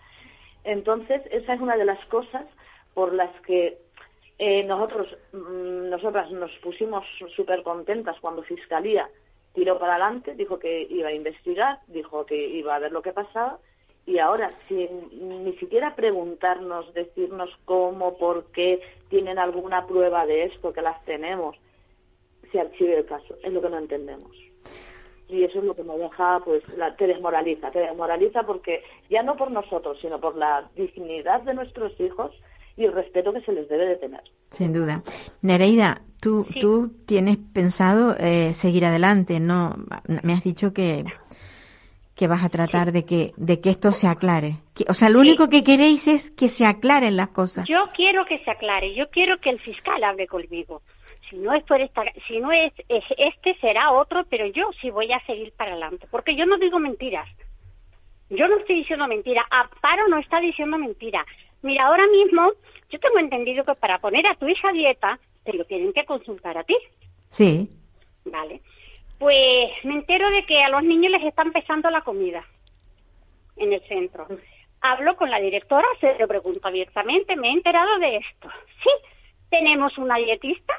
F: Entonces, esa es una de las cosas por las que eh, nosotros, mm, nosotras nos pusimos súper contentas cuando Fiscalía tiró para adelante, dijo que iba a investigar, dijo que iba a ver lo que pasaba, y ahora, sin ni siquiera preguntarnos, decirnos cómo, por qué, tienen alguna prueba de esto, que las tenemos, se archive el caso. Es lo que no entendemos y eso es lo que me deja, pues, la, te desmoraliza, te desmoraliza porque ya no por nosotros, sino por la dignidad de nuestros hijos y el respeto que se les debe de tener.
D: Sin duda. Nereida, tú, tú tienes pensado eh, seguir adelante, ¿no? Me has dicho que, que vas a tratar de que de que esto se aclare. o sea, lo único que queréis es que se aclaren las cosas.
G: Yo quiero que se aclare, yo quiero que el fiscal hable conmigo. Si no es por esta, si no es, es este será otro, pero yo sí voy a seguir para adelante, porque yo no digo mentiras. Yo no estoy diciendo mentira, Aparo no está diciendo mentira. Mira, ahora mismo yo tengo entendido que para poner a tu hija a dieta te lo tienen que consultar a ti.
D: Sí.
G: Vale. Pues me entero de que a los niños les están pesando la comida en el centro. Hablo con la directora, se lo pregunto abiertamente, me he enterado de esto. Sí, tenemos una dietista,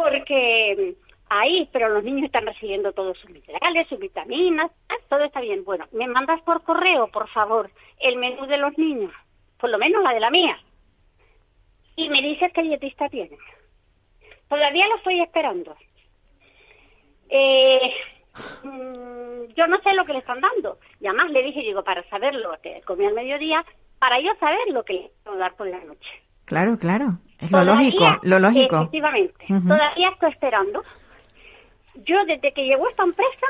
G: porque ahí, pero los niños están recibiendo todos sus minerales, sus vitaminas, ah, todo está bien. Bueno, me mandas por correo, por favor, el menú de los niños, por lo menos la de la mía. Y me dices qué dietista tienen. Todavía lo estoy esperando. Eh, mm, yo no sé lo que le están dando. Y además le dije, digo, para saber lo que comí al mediodía, para yo saber lo que le dar por la noche.
D: Claro, claro. Es lo lógico, lo lógico.
G: Efectivamente. Todavía estoy esperando. Yo, desde que llegó esta empresa,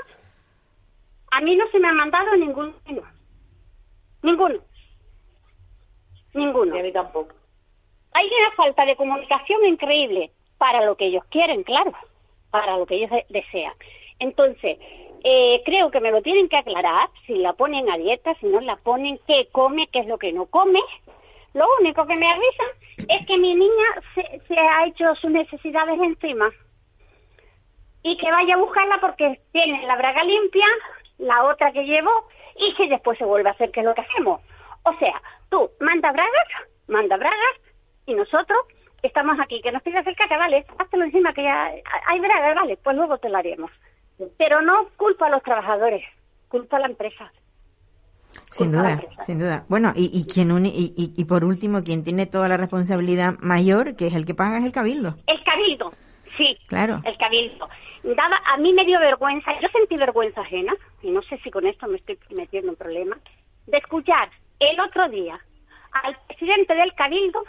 G: a mí no se me ha mandado ningún Ninguno. Ninguno.
F: a mí tampoco.
G: Hay una falta de comunicación increíble para lo que ellos quieren, claro, para lo que ellos desean. Entonces, eh, creo que me lo tienen que aclarar, si la ponen a dieta, si no la ponen, qué come, qué es lo que no come. Lo único que me avisan es que mi niña se, se ha hecho sus necesidades encima y que vaya a buscarla porque tiene la braga limpia, la otra que llevo, y que después se vuelve a hacer, que es lo que hacemos. O sea, tú manda bragas, manda bragas, y nosotros estamos aquí, que nos pides el caca, vale, háztelo encima que ya hay bragas, vale, pues luego te lo haremos. Pero no culpa a los trabajadores, culpa a la empresa.
D: Sin duda, sin duda. Bueno, y, y quien y, y, por último, quien tiene toda la responsabilidad mayor, que es el que paga, es el cabildo.
G: El cabildo, sí.
D: Claro.
G: El cabildo. Daba, a mí me dio vergüenza, yo sentí vergüenza ajena, y no sé si con esto me estoy metiendo en problemas, de escuchar el otro día al presidente del cabildo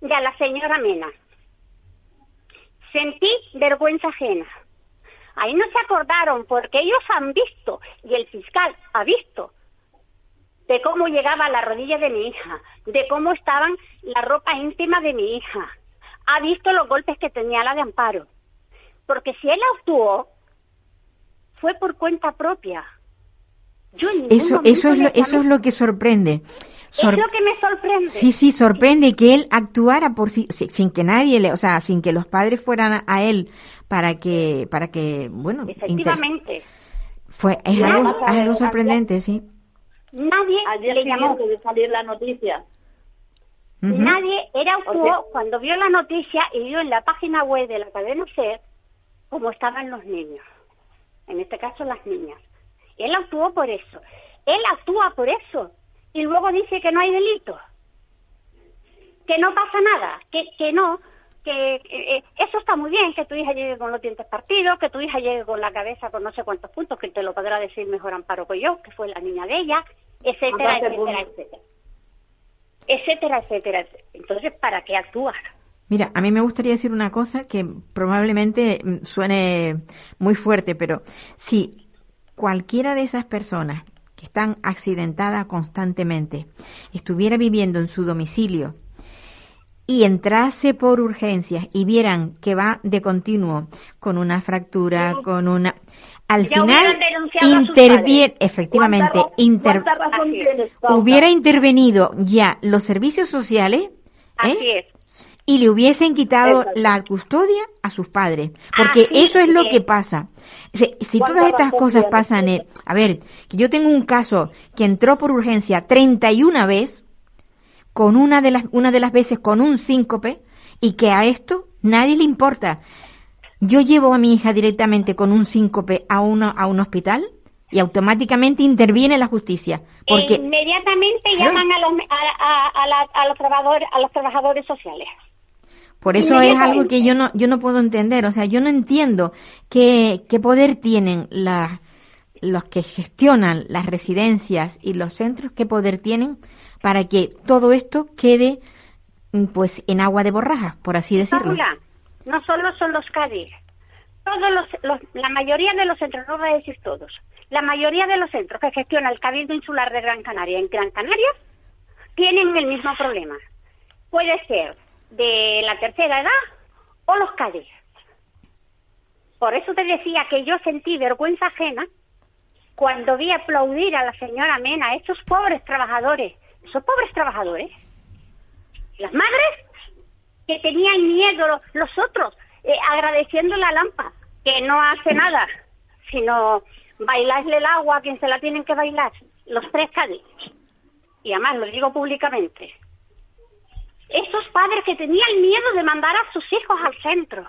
G: y a la señora Mena. Sentí vergüenza ajena. Ahí no se acordaron porque ellos han visto y el fiscal ha visto de cómo llegaba a la rodilla de mi hija, de cómo estaban la ropa íntima de mi hija. Ha visto los golpes que tenía la de Amparo. Porque si él actuó, fue por cuenta propia.
D: eso, eso, es lo, eso es lo que sorprende
G: es lo que me sorprende.
D: Sí, sí, sorprende que él actuara por sí, sin que nadie le, o sea, sin que los padres fueran a él para que, para que, bueno,
G: efectivamente.
D: Fue, es algo, sorprendente, sí.
G: Nadie le llamó
F: de salir la noticia.
G: Nadie, era actuó cuando vio la noticia y vio en la página web de la cadena SER cómo estaban los niños. En este caso, las niñas. Él actuó por eso. Él actúa por eso y luego dice que no hay delito, que no pasa nada, que, que no, que eh, eso está muy bien, que tu hija llegue con los dientes partidos, que tu hija llegue con la cabeza con no sé cuántos puntos, que te lo podrá decir mejor Amparo que yo, que fue la niña de ella, etcétera, etcétera, etcétera. Etcétera, etcétera, Entonces, ¿para qué actuar?
D: Mira, a mí me gustaría decir una cosa que probablemente mm, suene muy fuerte, pero si cualquiera de esas personas que están accidentadas constantemente, estuviera viviendo en su domicilio y entrase por urgencias y vieran que va de continuo con una fractura, con una... Al final interviene, efectivamente, hubiera intervenido ya los servicios sociales ¿eh? y le hubiesen quitado la custodia a sus padres, porque eso es lo que pasa. Si, todas estas cosas pasan, eh, a ver, que yo tengo un caso que entró por urgencia 31 veces, con una de las, una de las veces con un síncope, y que a esto nadie le importa. Yo llevo a mi hija directamente con un síncope a, uno, a un hospital y automáticamente interviene la justicia. Porque,
G: inmediatamente llaman a los, a, los trabajadores, a los trabajadores sociales.
D: Por eso es algo que yo no, yo no puedo entender. O sea, yo no entiendo qué, qué poder tienen la, los que gestionan las residencias y los centros, qué poder tienen para que todo esto quede pues en agua de borraja, por así decirlo.
G: no solo son los Cádiz, todos los, la mayoría de los centros, no voy a decir todos, la mayoría de los centros que gestiona el Cabildo Insular de Gran Canaria en Gran Canaria tienen el mismo problema. Puede ser de la tercera edad o los Cádiz. Por eso te decía que yo sentí vergüenza ajena cuando vi aplaudir a la señora Mena, a esos pobres trabajadores, esos pobres trabajadores, las madres que tenían miedo, los otros, eh, agradeciendo la lámpara, que no hace nada, sino bailarle el agua a quien se la tienen que bailar, los tres Cádiz. Y además lo digo públicamente. Esos padres que tenían miedo de mandar a sus hijos al centro.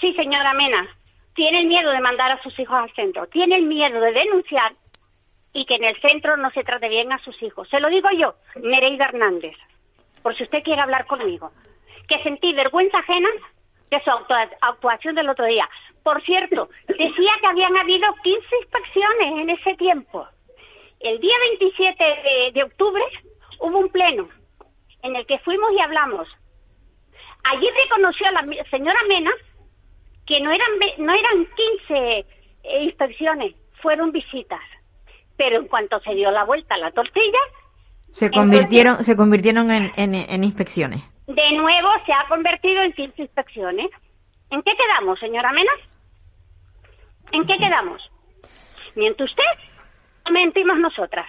G: Sí, señora Mena, tienen miedo de mandar a sus hijos al centro, tienen miedo de denunciar y que en el centro no se trate bien a sus hijos. Se lo digo yo, Nereida Hernández, por si usted quiere hablar conmigo, que sentí vergüenza ajena de su actuación del otro día. Por cierto, decía que habían habido 15 inspecciones en ese tiempo. El día 27 de, de octubre hubo un pleno en el que fuimos y hablamos. Allí reconoció la señora Mena que no eran, no eran 15 eh, inspecciones, fueron visitas. Pero en cuanto se dio la vuelta a la tortilla...
D: Se convirtieron, se convirtieron en, en, inspecciones.
G: De nuevo se ha convertido en 15 inspecciones. ¿En qué quedamos, señora Mena? ¿En qué quedamos? ¿Miente usted mentimos nosotras?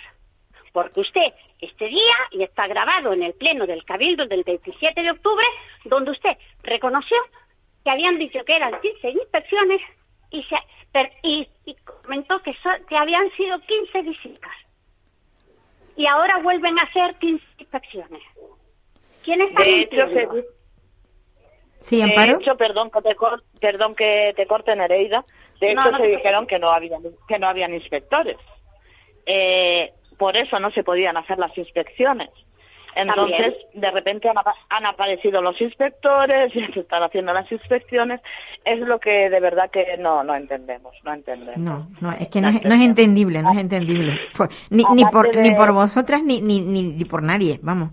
G: Porque usted, este día, y está grabado en el pleno del Cabildo del 27 de octubre, donde usted reconoció que habían dicho que eran 15 inspecciones y, se, y, comentó que, habían sido 15 visitas. Y ahora vuelven a ser 15 inspecciones. ¿Quién está de hecho,
D: Sí, Amparo.
F: De hecho, perdón que te, perdón que te corte Nereida, de hecho se dijeron que no habían que no habían inspectores. Eh, por eso no se podían hacer las inspecciones. Entonces, de repente han, aparecido los inspectores, y se están haciendo las inspecciones. Es lo que de verdad que no, no entendemos, no entendemos.
D: No, no, es que no, es, no es, entendible, no es entendible. Ni, ni, por, ni por vosotras ni, ni, ni por nadie, vamos.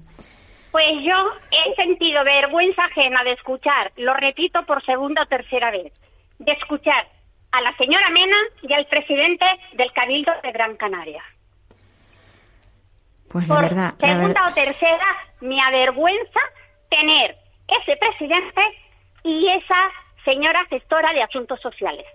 G: Pues yo he sentido vergüenza ajena de escuchar, lo repito por segunda o tercera vez, de escuchar a la señora Mena y al presidente del Cabildo de Gran Canaria.
D: Pues la verdad.
G: Segunda o tercera, me avergüenza tener ese presidente y esa señora gestora de asuntos sociales.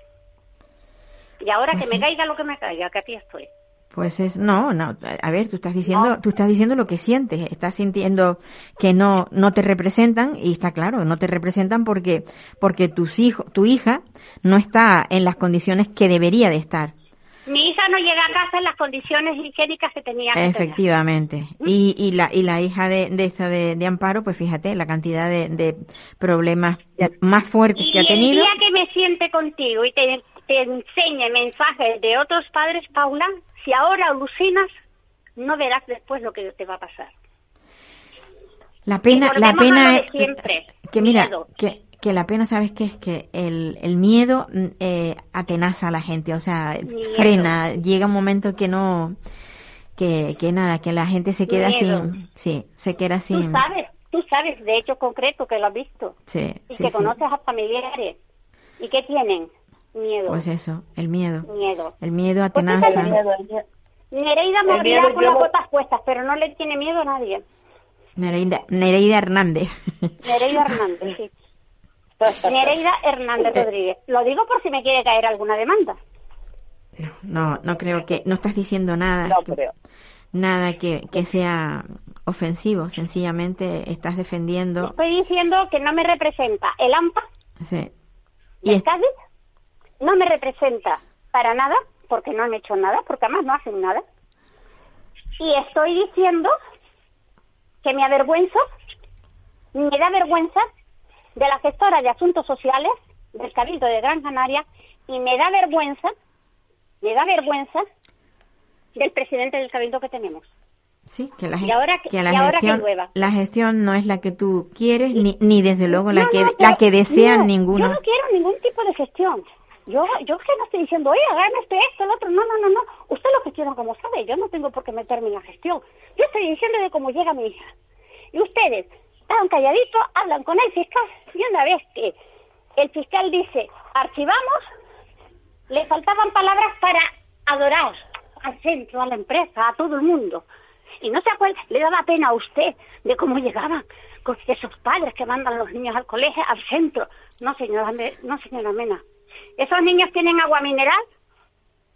G: Y ahora pues que me caiga lo que me caiga, que aquí estoy.
D: Pues es no, no, a ver, tú estás diciendo, tú estás diciendo lo que sientes, estás sintiendo que no no te representan y está claro, no te representan porque porque tus hijos, tu hija no está en las condiciones que debería de estar.
G: Mi hija no llega a casa en las condiciones higiénicas que tenía que
D: Efectivamente. ¿Mm? Y, y, la, y la hija de, de esta de, de, Amparo, pues fíjate, la cantidad de, de problemas más fuertes que ha tenido.
G: Y el día que me siente contigo y te, te enseñe mensajes de otros padres, Paula, si ahora alucinas, no verás después lo que te va a pasar.
D: La pena, la pena es que mira, que que la pena, ¿sabes qué? Es que el, el miedo mm, eh, atenaza a la gente, o sea, frena, llega un momento que no, que, que nada, que la gente se queda sin, sí, se queda sin...
G: Tú sabes, tú sabes, de hecho concreto, que lo has visto.
D: Sí,
G: Y que conoces a familiares. ¿Y qué tienen? Miedo.
D: Pues eso, el miedo.
G: Miedo.
D: El miedo pues atenaza.
G: Nereida morirá con las botas puestas, pero no le tiene miedo a nadie.
D: Nereida, Nereida Hernández.
G: Nereida Hernández, sí. Nereida Hernández Rodríguez. Lo digo por si me quiere caer alguna demanda.
D: No, no creo que, no estás diciendo nada.
F: No creo.
D: Nada que, que sea ofensivo, sencillamente estás defendiendo.
G: Estoy diciendo que no me representa el AMPA.
D: Sí.
G: ¿Y el Cádiz? No me representa para nada, porque no han hecho nada, porque además no hacen nada. Y estoy diciendo que me avergüenzo, me da vergüenza de la gestora de asuntos sociales del Cabildo de Gran Canaria y me da vergüenza, me da vergüenza del presidente del Cabildo que tenemos.
D: Sí, que la,
G: ahora que, la, gestión,
D: la gestión no es la que tú quieres, ni, ni desde luego la que la que desean ninguno.
G: Yo no quiero ningún tipo de gestión. Yo, yo que no estoy diciendo, oye, hágame esto, esto, el otro. No, no, no, no. Usted lo gestiona como sabe. Yo no tengo por qué meterme en la gestión. Yo estoy diciendo de cómo llega mi hija. Y ustedes, estaban calladitos, hablan con el fiscal y una vez que el fiscal dice archivamos, le faltaban palabras para adorar al centro, a la empresa, a todo el mundo. Y no se acuerda, le daba pena a usted de cómo llegaban con esos padres que mandan a los niños al colegio, al centro. No, señora, no, señora Mena. Esos niños tienen agua mineral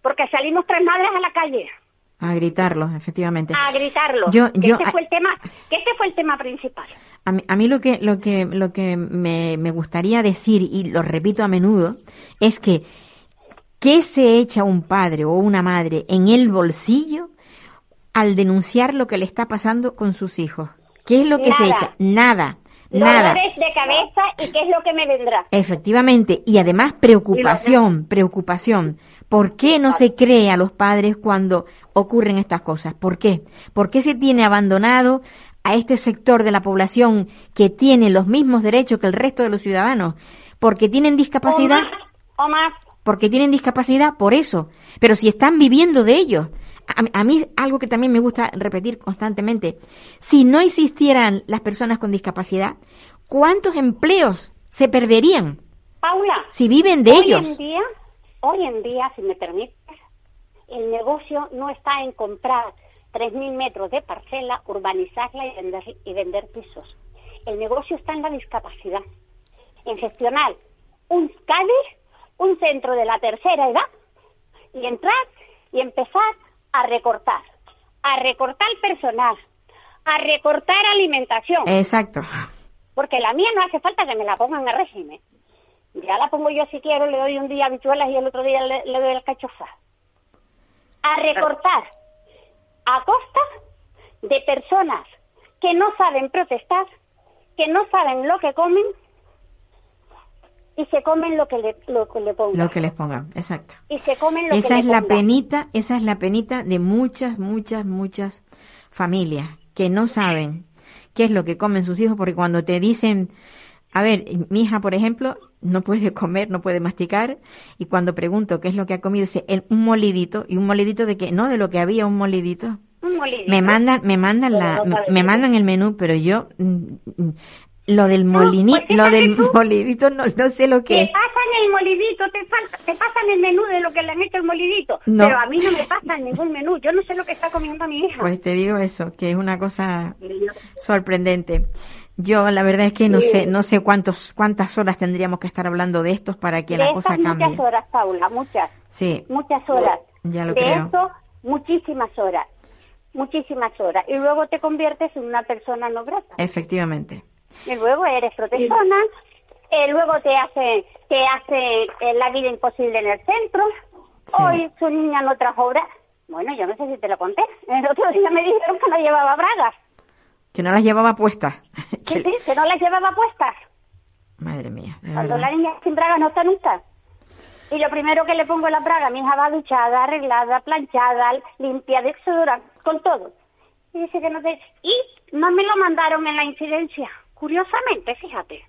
G: porque salimos tres madres a la calle.
D: A gritarlo, efectivamente.
G: A gritarlo. Yo, yo, este fue el tema, que este fue el tema principal.
D: A mí, a mí lo que, lo que, lo que me, me gustaría decir, y lo repito a menudo, es que ¿qué se echa un padre o una madre en el bolsillo al denunciar lo que le está pasando con sus hijos? ¿Qué es lo que se echa? Nada. Nada.
G: Dolores de cabeza y qué es lo que me vendrá.
D: Efectivamente, y además preocupación, preocupación. ¿Por qué no se cree a los padres cuando ocurren estas cosas? ¿Por qué? ¿Por qué se tiene abandonado a este sector de la población que tiene los mismos derechos que el resto de los ciudadanos? Porque tienen discapacidad.
G: O más.
D: Porque tienen discapacidad, por eso. Pero si están viviendo de ellos. A, a, mí algo que también me gusta repetir constantemente. Si no existieran las personas con discapacidad, ¿cuántos empleos se perderían?
G: Paula.
D: Si viven de ellos.
G: En día, hoy en día, si me permites, el negocio no está en comprar 3.000 metros de parcela, urbanizarla y vender, y vender pisos. El negocio está en la discapacidad, en gestionar un CADE, un centro de la tercera edad, y entrar y empezar a recortar, a recortar personal, a recortar alimentación.
D: Exacto.
G: Porque la mía no hace falta que me la pongan a régimen. Ya la pongo yo si quiero, le doy un día habichuelas y el otro día le, doy el cachofa. A recortar a costa de personas que no saben protestar, que no saben lo que comen y se comen lo que le, lo que le pongan.
D: Lo que les pongan, exacto.
G: Y se comen lo
D: esa
G: que
D: es la penita, esa es la penita de muchas, muchas, muchas familias que no saben qué es lo que comen sus hijos porque cuando te dicen a ver, mi hija, por ejemplo, no puede comer, no puede masticar, y cuando pregunto qué es lo que ha comido, dice un molidito, y un molidito de qué, no, de lo que había un molidito.
G: Un molidito.
D: Me mandan, me mandan la, me, mandan el menú, pero yo, mm, mm, lo del molinito, pues lo del molidito no, no sé lo que
G: Te pasan el molidito, te, falta, te pasan el menú de lo que le han hecho el molidito. Pero a mí no me pasa ningún menú. Yo no sé lo que está comiendo mi hija.
D: Pues te digo eso, que es una cosa sorprendente. Yo la verdad es que no sé, no sé cuántos, cuántas horas tendríamos que estar hablando de estos para que la cosa cambie.
G: Muchas horas, Paula, muchas.
D: Sí.
G: Muchas horas.
D: Ya lo
G: de
D: creo.
G: eso, muchísimas horas. Muchísimas horas. Y luego te conviertes en una persona no grata.
D: Efectivamente.
G: Y luego eres protestona. Eh, luego te hace, te hace eh, la vida imposible en el centro. Hoy su niña no trajo obra. Bueno, yo no sé si te lo conté. El otro día me dijeron que no llevaba bragas.
D: Que no las llevaba puestas.
G: que, sí, que no las llevaba puestas.
D: Madre mía.
G: Cuando la niña sin bragas no está nunca. Y lo primero que le pongo la braga, mi hija va duchada, arreglada, planchada, limpia, de con todo. Y dice que no te... Y no me lo mandaron en la incidencia. Curiosamente, fíjate.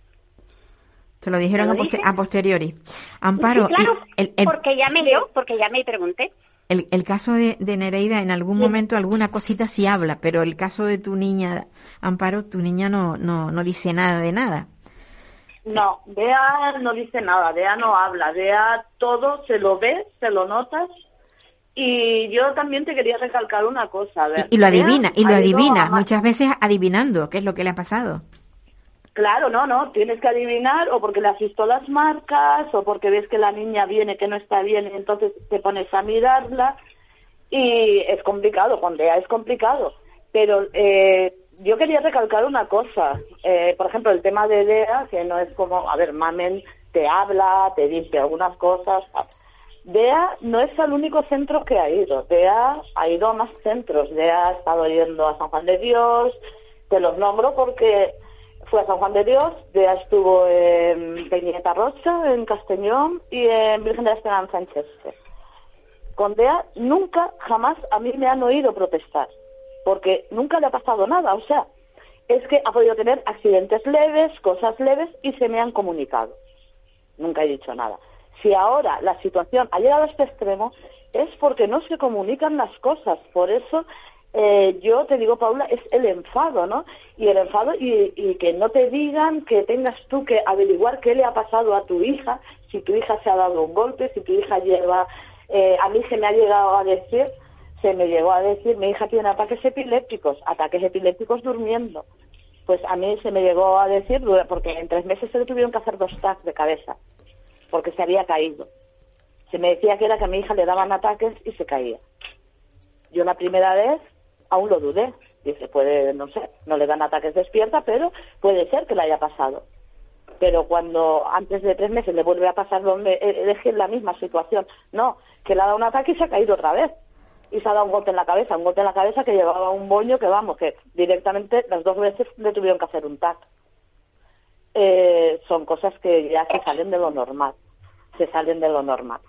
D: Te lo dijeron a, posteriori. Amparo.
G: claro, porque ya me dio, porque ya me pregunté.
D: El, el caso de, de, Nereida, en algún momento alguna cosita sí habla, pero el caso de tu niña, Amparo, tu niña no, no, no dice nada de nada.
F: No, Bea no dice nada, Bea no habla, Bea todo se lo ve, se lo notas. Y yo también te quería recalcar una cosa. A ver,
D: y, lo adivina, y lo adivina, muchas veces adivinando qué es lo que le ha pasado.
F: Claro, no, no, tienes que adivinar o porque le has visto las marcas o porque ves que la niña viene que no está bien y entonces te pones a mirarla y es complicado, con DEA es complicado. Pero eh, yo quería recalcar una cosa, eh, por ejemplo, el tema de DEA, que no es como, a ver, Mamen te habla, te dice algunas cosas. DEA no es el único centro que ha ido, DEA ha ido a más centros, DEA ha estado yendo a San Juan de Dios, te los nombro porque fue a San Juan de Dios, DEA estuvo en Peñeta Rocha, en Castellón y en Virgen de la Esperanza en Chester. Con DEA nunca, jamás a mí me han oído protestar, porque nunca le ha pasado nada, o sea, es que ha podido tener accidentes leves, cosas leves y se me han comunicado. Nunca he dicho nada. Si ahora la situación ha llegado a este extremo es porque no se comunican las cosas, por eso eh, yo te digo, Paula, es el enfado, ¿no? Y el enfado y, que no te digan que tengas tú que averiguar qué le ha pasado a tu hija, si tu hija se ha dado un golpe, si tu hija lleva, eh, a mí se me ha llegado a decir se me llegó a decir, mi hija tiene ataques epilépticos, ataques epilépticos durmiendo. Pues a mí se me llegó a decir, porque en tres meses se le tuvieron que hacer dos tags de cabeza, porque se había caído. Se me decía que era que a mi hija le daban ataques y se caía. Yo la primera vez aún lo dudé. Dice, puede, no sé, no le dan ataques despierta, pero puede ser que le haya pasado. Pero cuando antes de tres meses le vuelve a pasar, donde dejé la misma situación. No, que le ha dado un ataque y se ha caído otra vez y se ha dado un golpe en la cabeza, un golpe en la cabeza que llevaba un boño que vamos, que directamente las dos veces le tuvieron que hacer un tac. Eh, son cosas que ya se salen de lo normal, se salen de lo normal.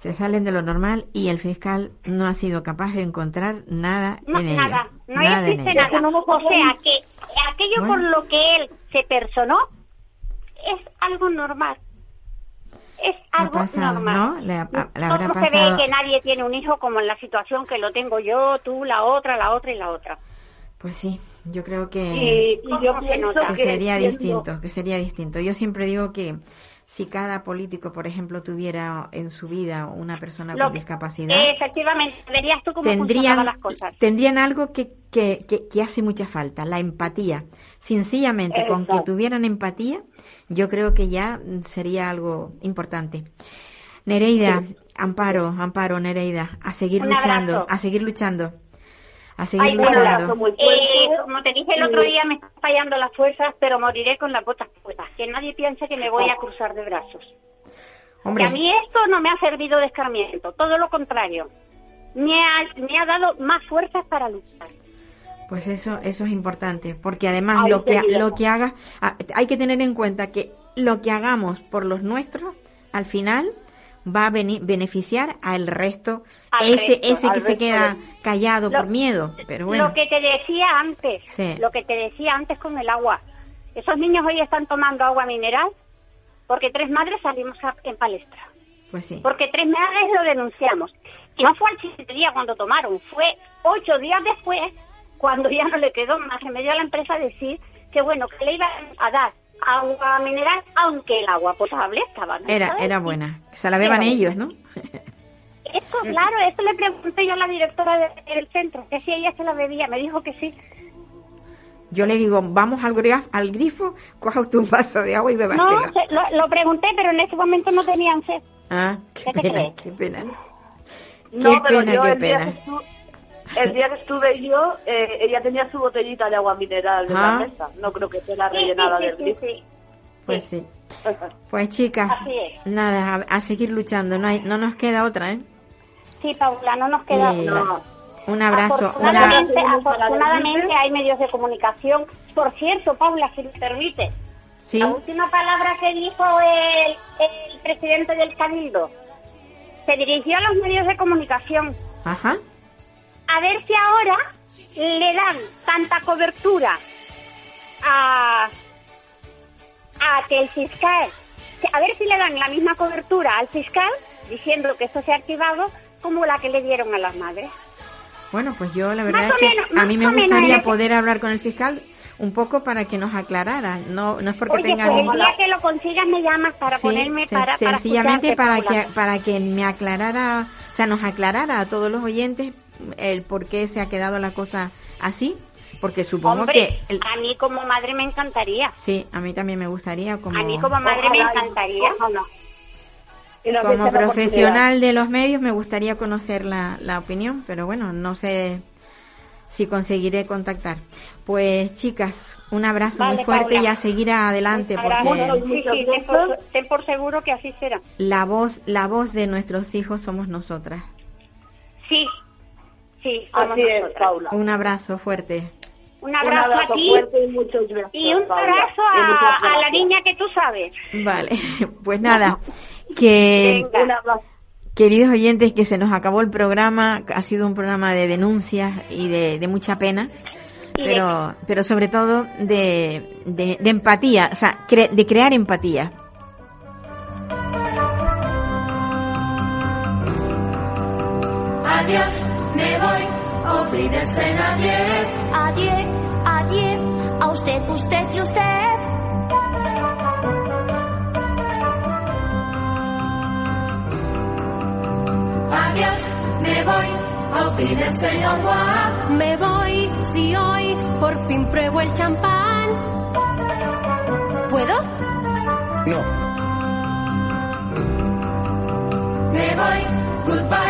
D: Se salen de lo normal y el fiscal no ha sido capaz de encontrar nada en
G: nada, No existe nada. O sea que aquello por lo que él se personó es algo normal es algo normal. ¿no? Le, se ve que nadie tiene un hijo como en la situación que lo tengo yo, tú, la otra, la otra y la otra.
D: Pues sí, yo creo que, que, sería distinto, que sería distinto. Yo siempre digo que si cada político, por ejemplo, tuviera en su vida una persona con discapacidad,
G: efectivamente, verías tú cómo
D: tendrían,
G: las cosas.
D: Tendrían algo que, que, que, hace mucha falta, la empatía. Sencillamente, con que tuvieran empatía, yo creo que ya sería algo importante. Nereida, Amparo, Amparo, Nereida, a seguir luchando, a seguir luchando. A seguir luchando.
G: Eh, como te dije el otro día, me están fallando las fuerzas, pero moriré con las botas puestas. Que nadie piense que me voy a cruzar de brazos. Hombre. a mí esto no me ha servido de escarmiento, todo lo contrario. Me ha, me ha dado más fuerzas para luchar.
D: Pues eso, eso es importante, porque además lo que, lo que hagas, hay que tener en cuenta que lo que hagamos por los nuestros, al final va a beneficiar al resto, ese, ese que se queda callado por miedo. Pero bueno.
G: Lo que te decía antes, lo que te decía antes con el agua. Esos niños hoy están tomando agua mineral porque tres madres salimos en palestra.
D: Pues sí.
G: Porque tres madres lo denunciamos. Y no fue al siguiente día cuando tomaron, fue ocho días después cuando ya no le quedó más remedio a la empresa decir que bueno, que le iban a dar agua mineral, aunque el agua potable estaba.
D: Era, era buena, que se la beban ellos, ¿no?
G: Esto, claro, esto le pregunté yo a la directora del centro, que si ella se la bebía, me dijo que sí.
D: Yo le digo, vamos al, grifo, al grifo, coja usted un vaso de agua y bebáselo.
G: No, lo, pregunté, pero en ese momento no tenían sed.
D: Ah, qué, pena, qué pena.
F: No, qué pena, qué pena. El día que estuve yo, eh, ella tenía su botellita de agua mineral en la mesa. No creo que sea la rellenada del grifo.
D: Pues sí. Pues chicas, nada, a, seguir luchando. No, hay, no nos queda otra, ¿eh?
G: Sí, Paula, no nos queda otra.
D: Un abrazo.
G: Afortunadamente, hay medios de comunicación. Por cierto, Paula, si me permite, ¿Sí? la última palabra que dijo el, el presidente del Cabildo se dirigió a los medios de comunicación.
D: Ajá
G: a ver si ahora le dan tanta cobertura a, a que el fiscal, a ver si le dan la misma cobertura al fiscal diciendo que esto se ha activado como la que le dieron a las madres.
D: Bueno, pues yo la verdad es que a mí me gustaría poder hablar con el fiscal un poco para que nos aclarara. No, no es porque tenga
G: pues el día que lo consigas me llamas para ponerme para
D: sencillamente para, que para que me aclarara, o sea, nos aclarara a todos los oyentes el por qué se ha quedado la cosa así, porque supongo que...
G: A mí como madre me encantaría.
D: Sí, a mí también me gustaría. Como,
G: a mí como madre me encantaría.
D: Como profesional de los medios me gustaría conocer la, la opinión, pero bueno, no sé si conseguiré contactar. Pues chicas, un abrazo muy fuerte y a seguir adelante
G: porque ten por seguro que así será.
D: La voz, la voz de nuestros hijos somos nosotras.
G: Sí, Sí,
F: Así es, Paula.
D: Un abrazo fuerte.
G: Un abrazo, a ti.
F: Fuerte y, muchos
G: y un abrazo a, la niña que tú sabes.
D: Vale, pues nada, que queridos oyentes, que se nos acabó el programa, ha sido un programa de denuncias y de, mucha pena, pero, pero sobre todo de, de, de empatía, o sea, de crear empatía.
C: Adiós me voy, olvídense nadie. Adiós, adiós, a usted, usted y usted. Adiós, Me voy el señor.
H: Me voy si hoy por fin pruebo el champán. ¿Puedo?
I: No.
C: Me voy, goodbye,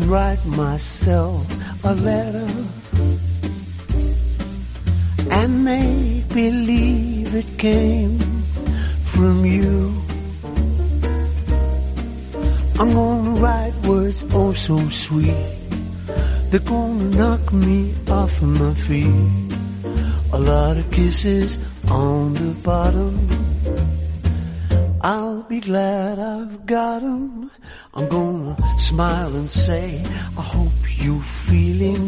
A: And write myself a letter and make believe it came from you. I'm gonna write words oh so sweet. They're gonna knock me off of my feet. A lot of kisses say, I hope you're feeling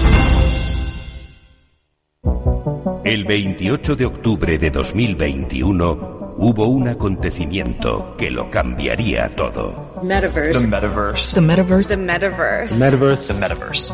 J: El 28 de octubre de 2021 hubo un acontecimiento que lo cambiaría todo.
K: Metaverse.
L: The metaverse.
K: The metaverse.
L: The metaverse.
K: Metaverse.
L: The metaverse.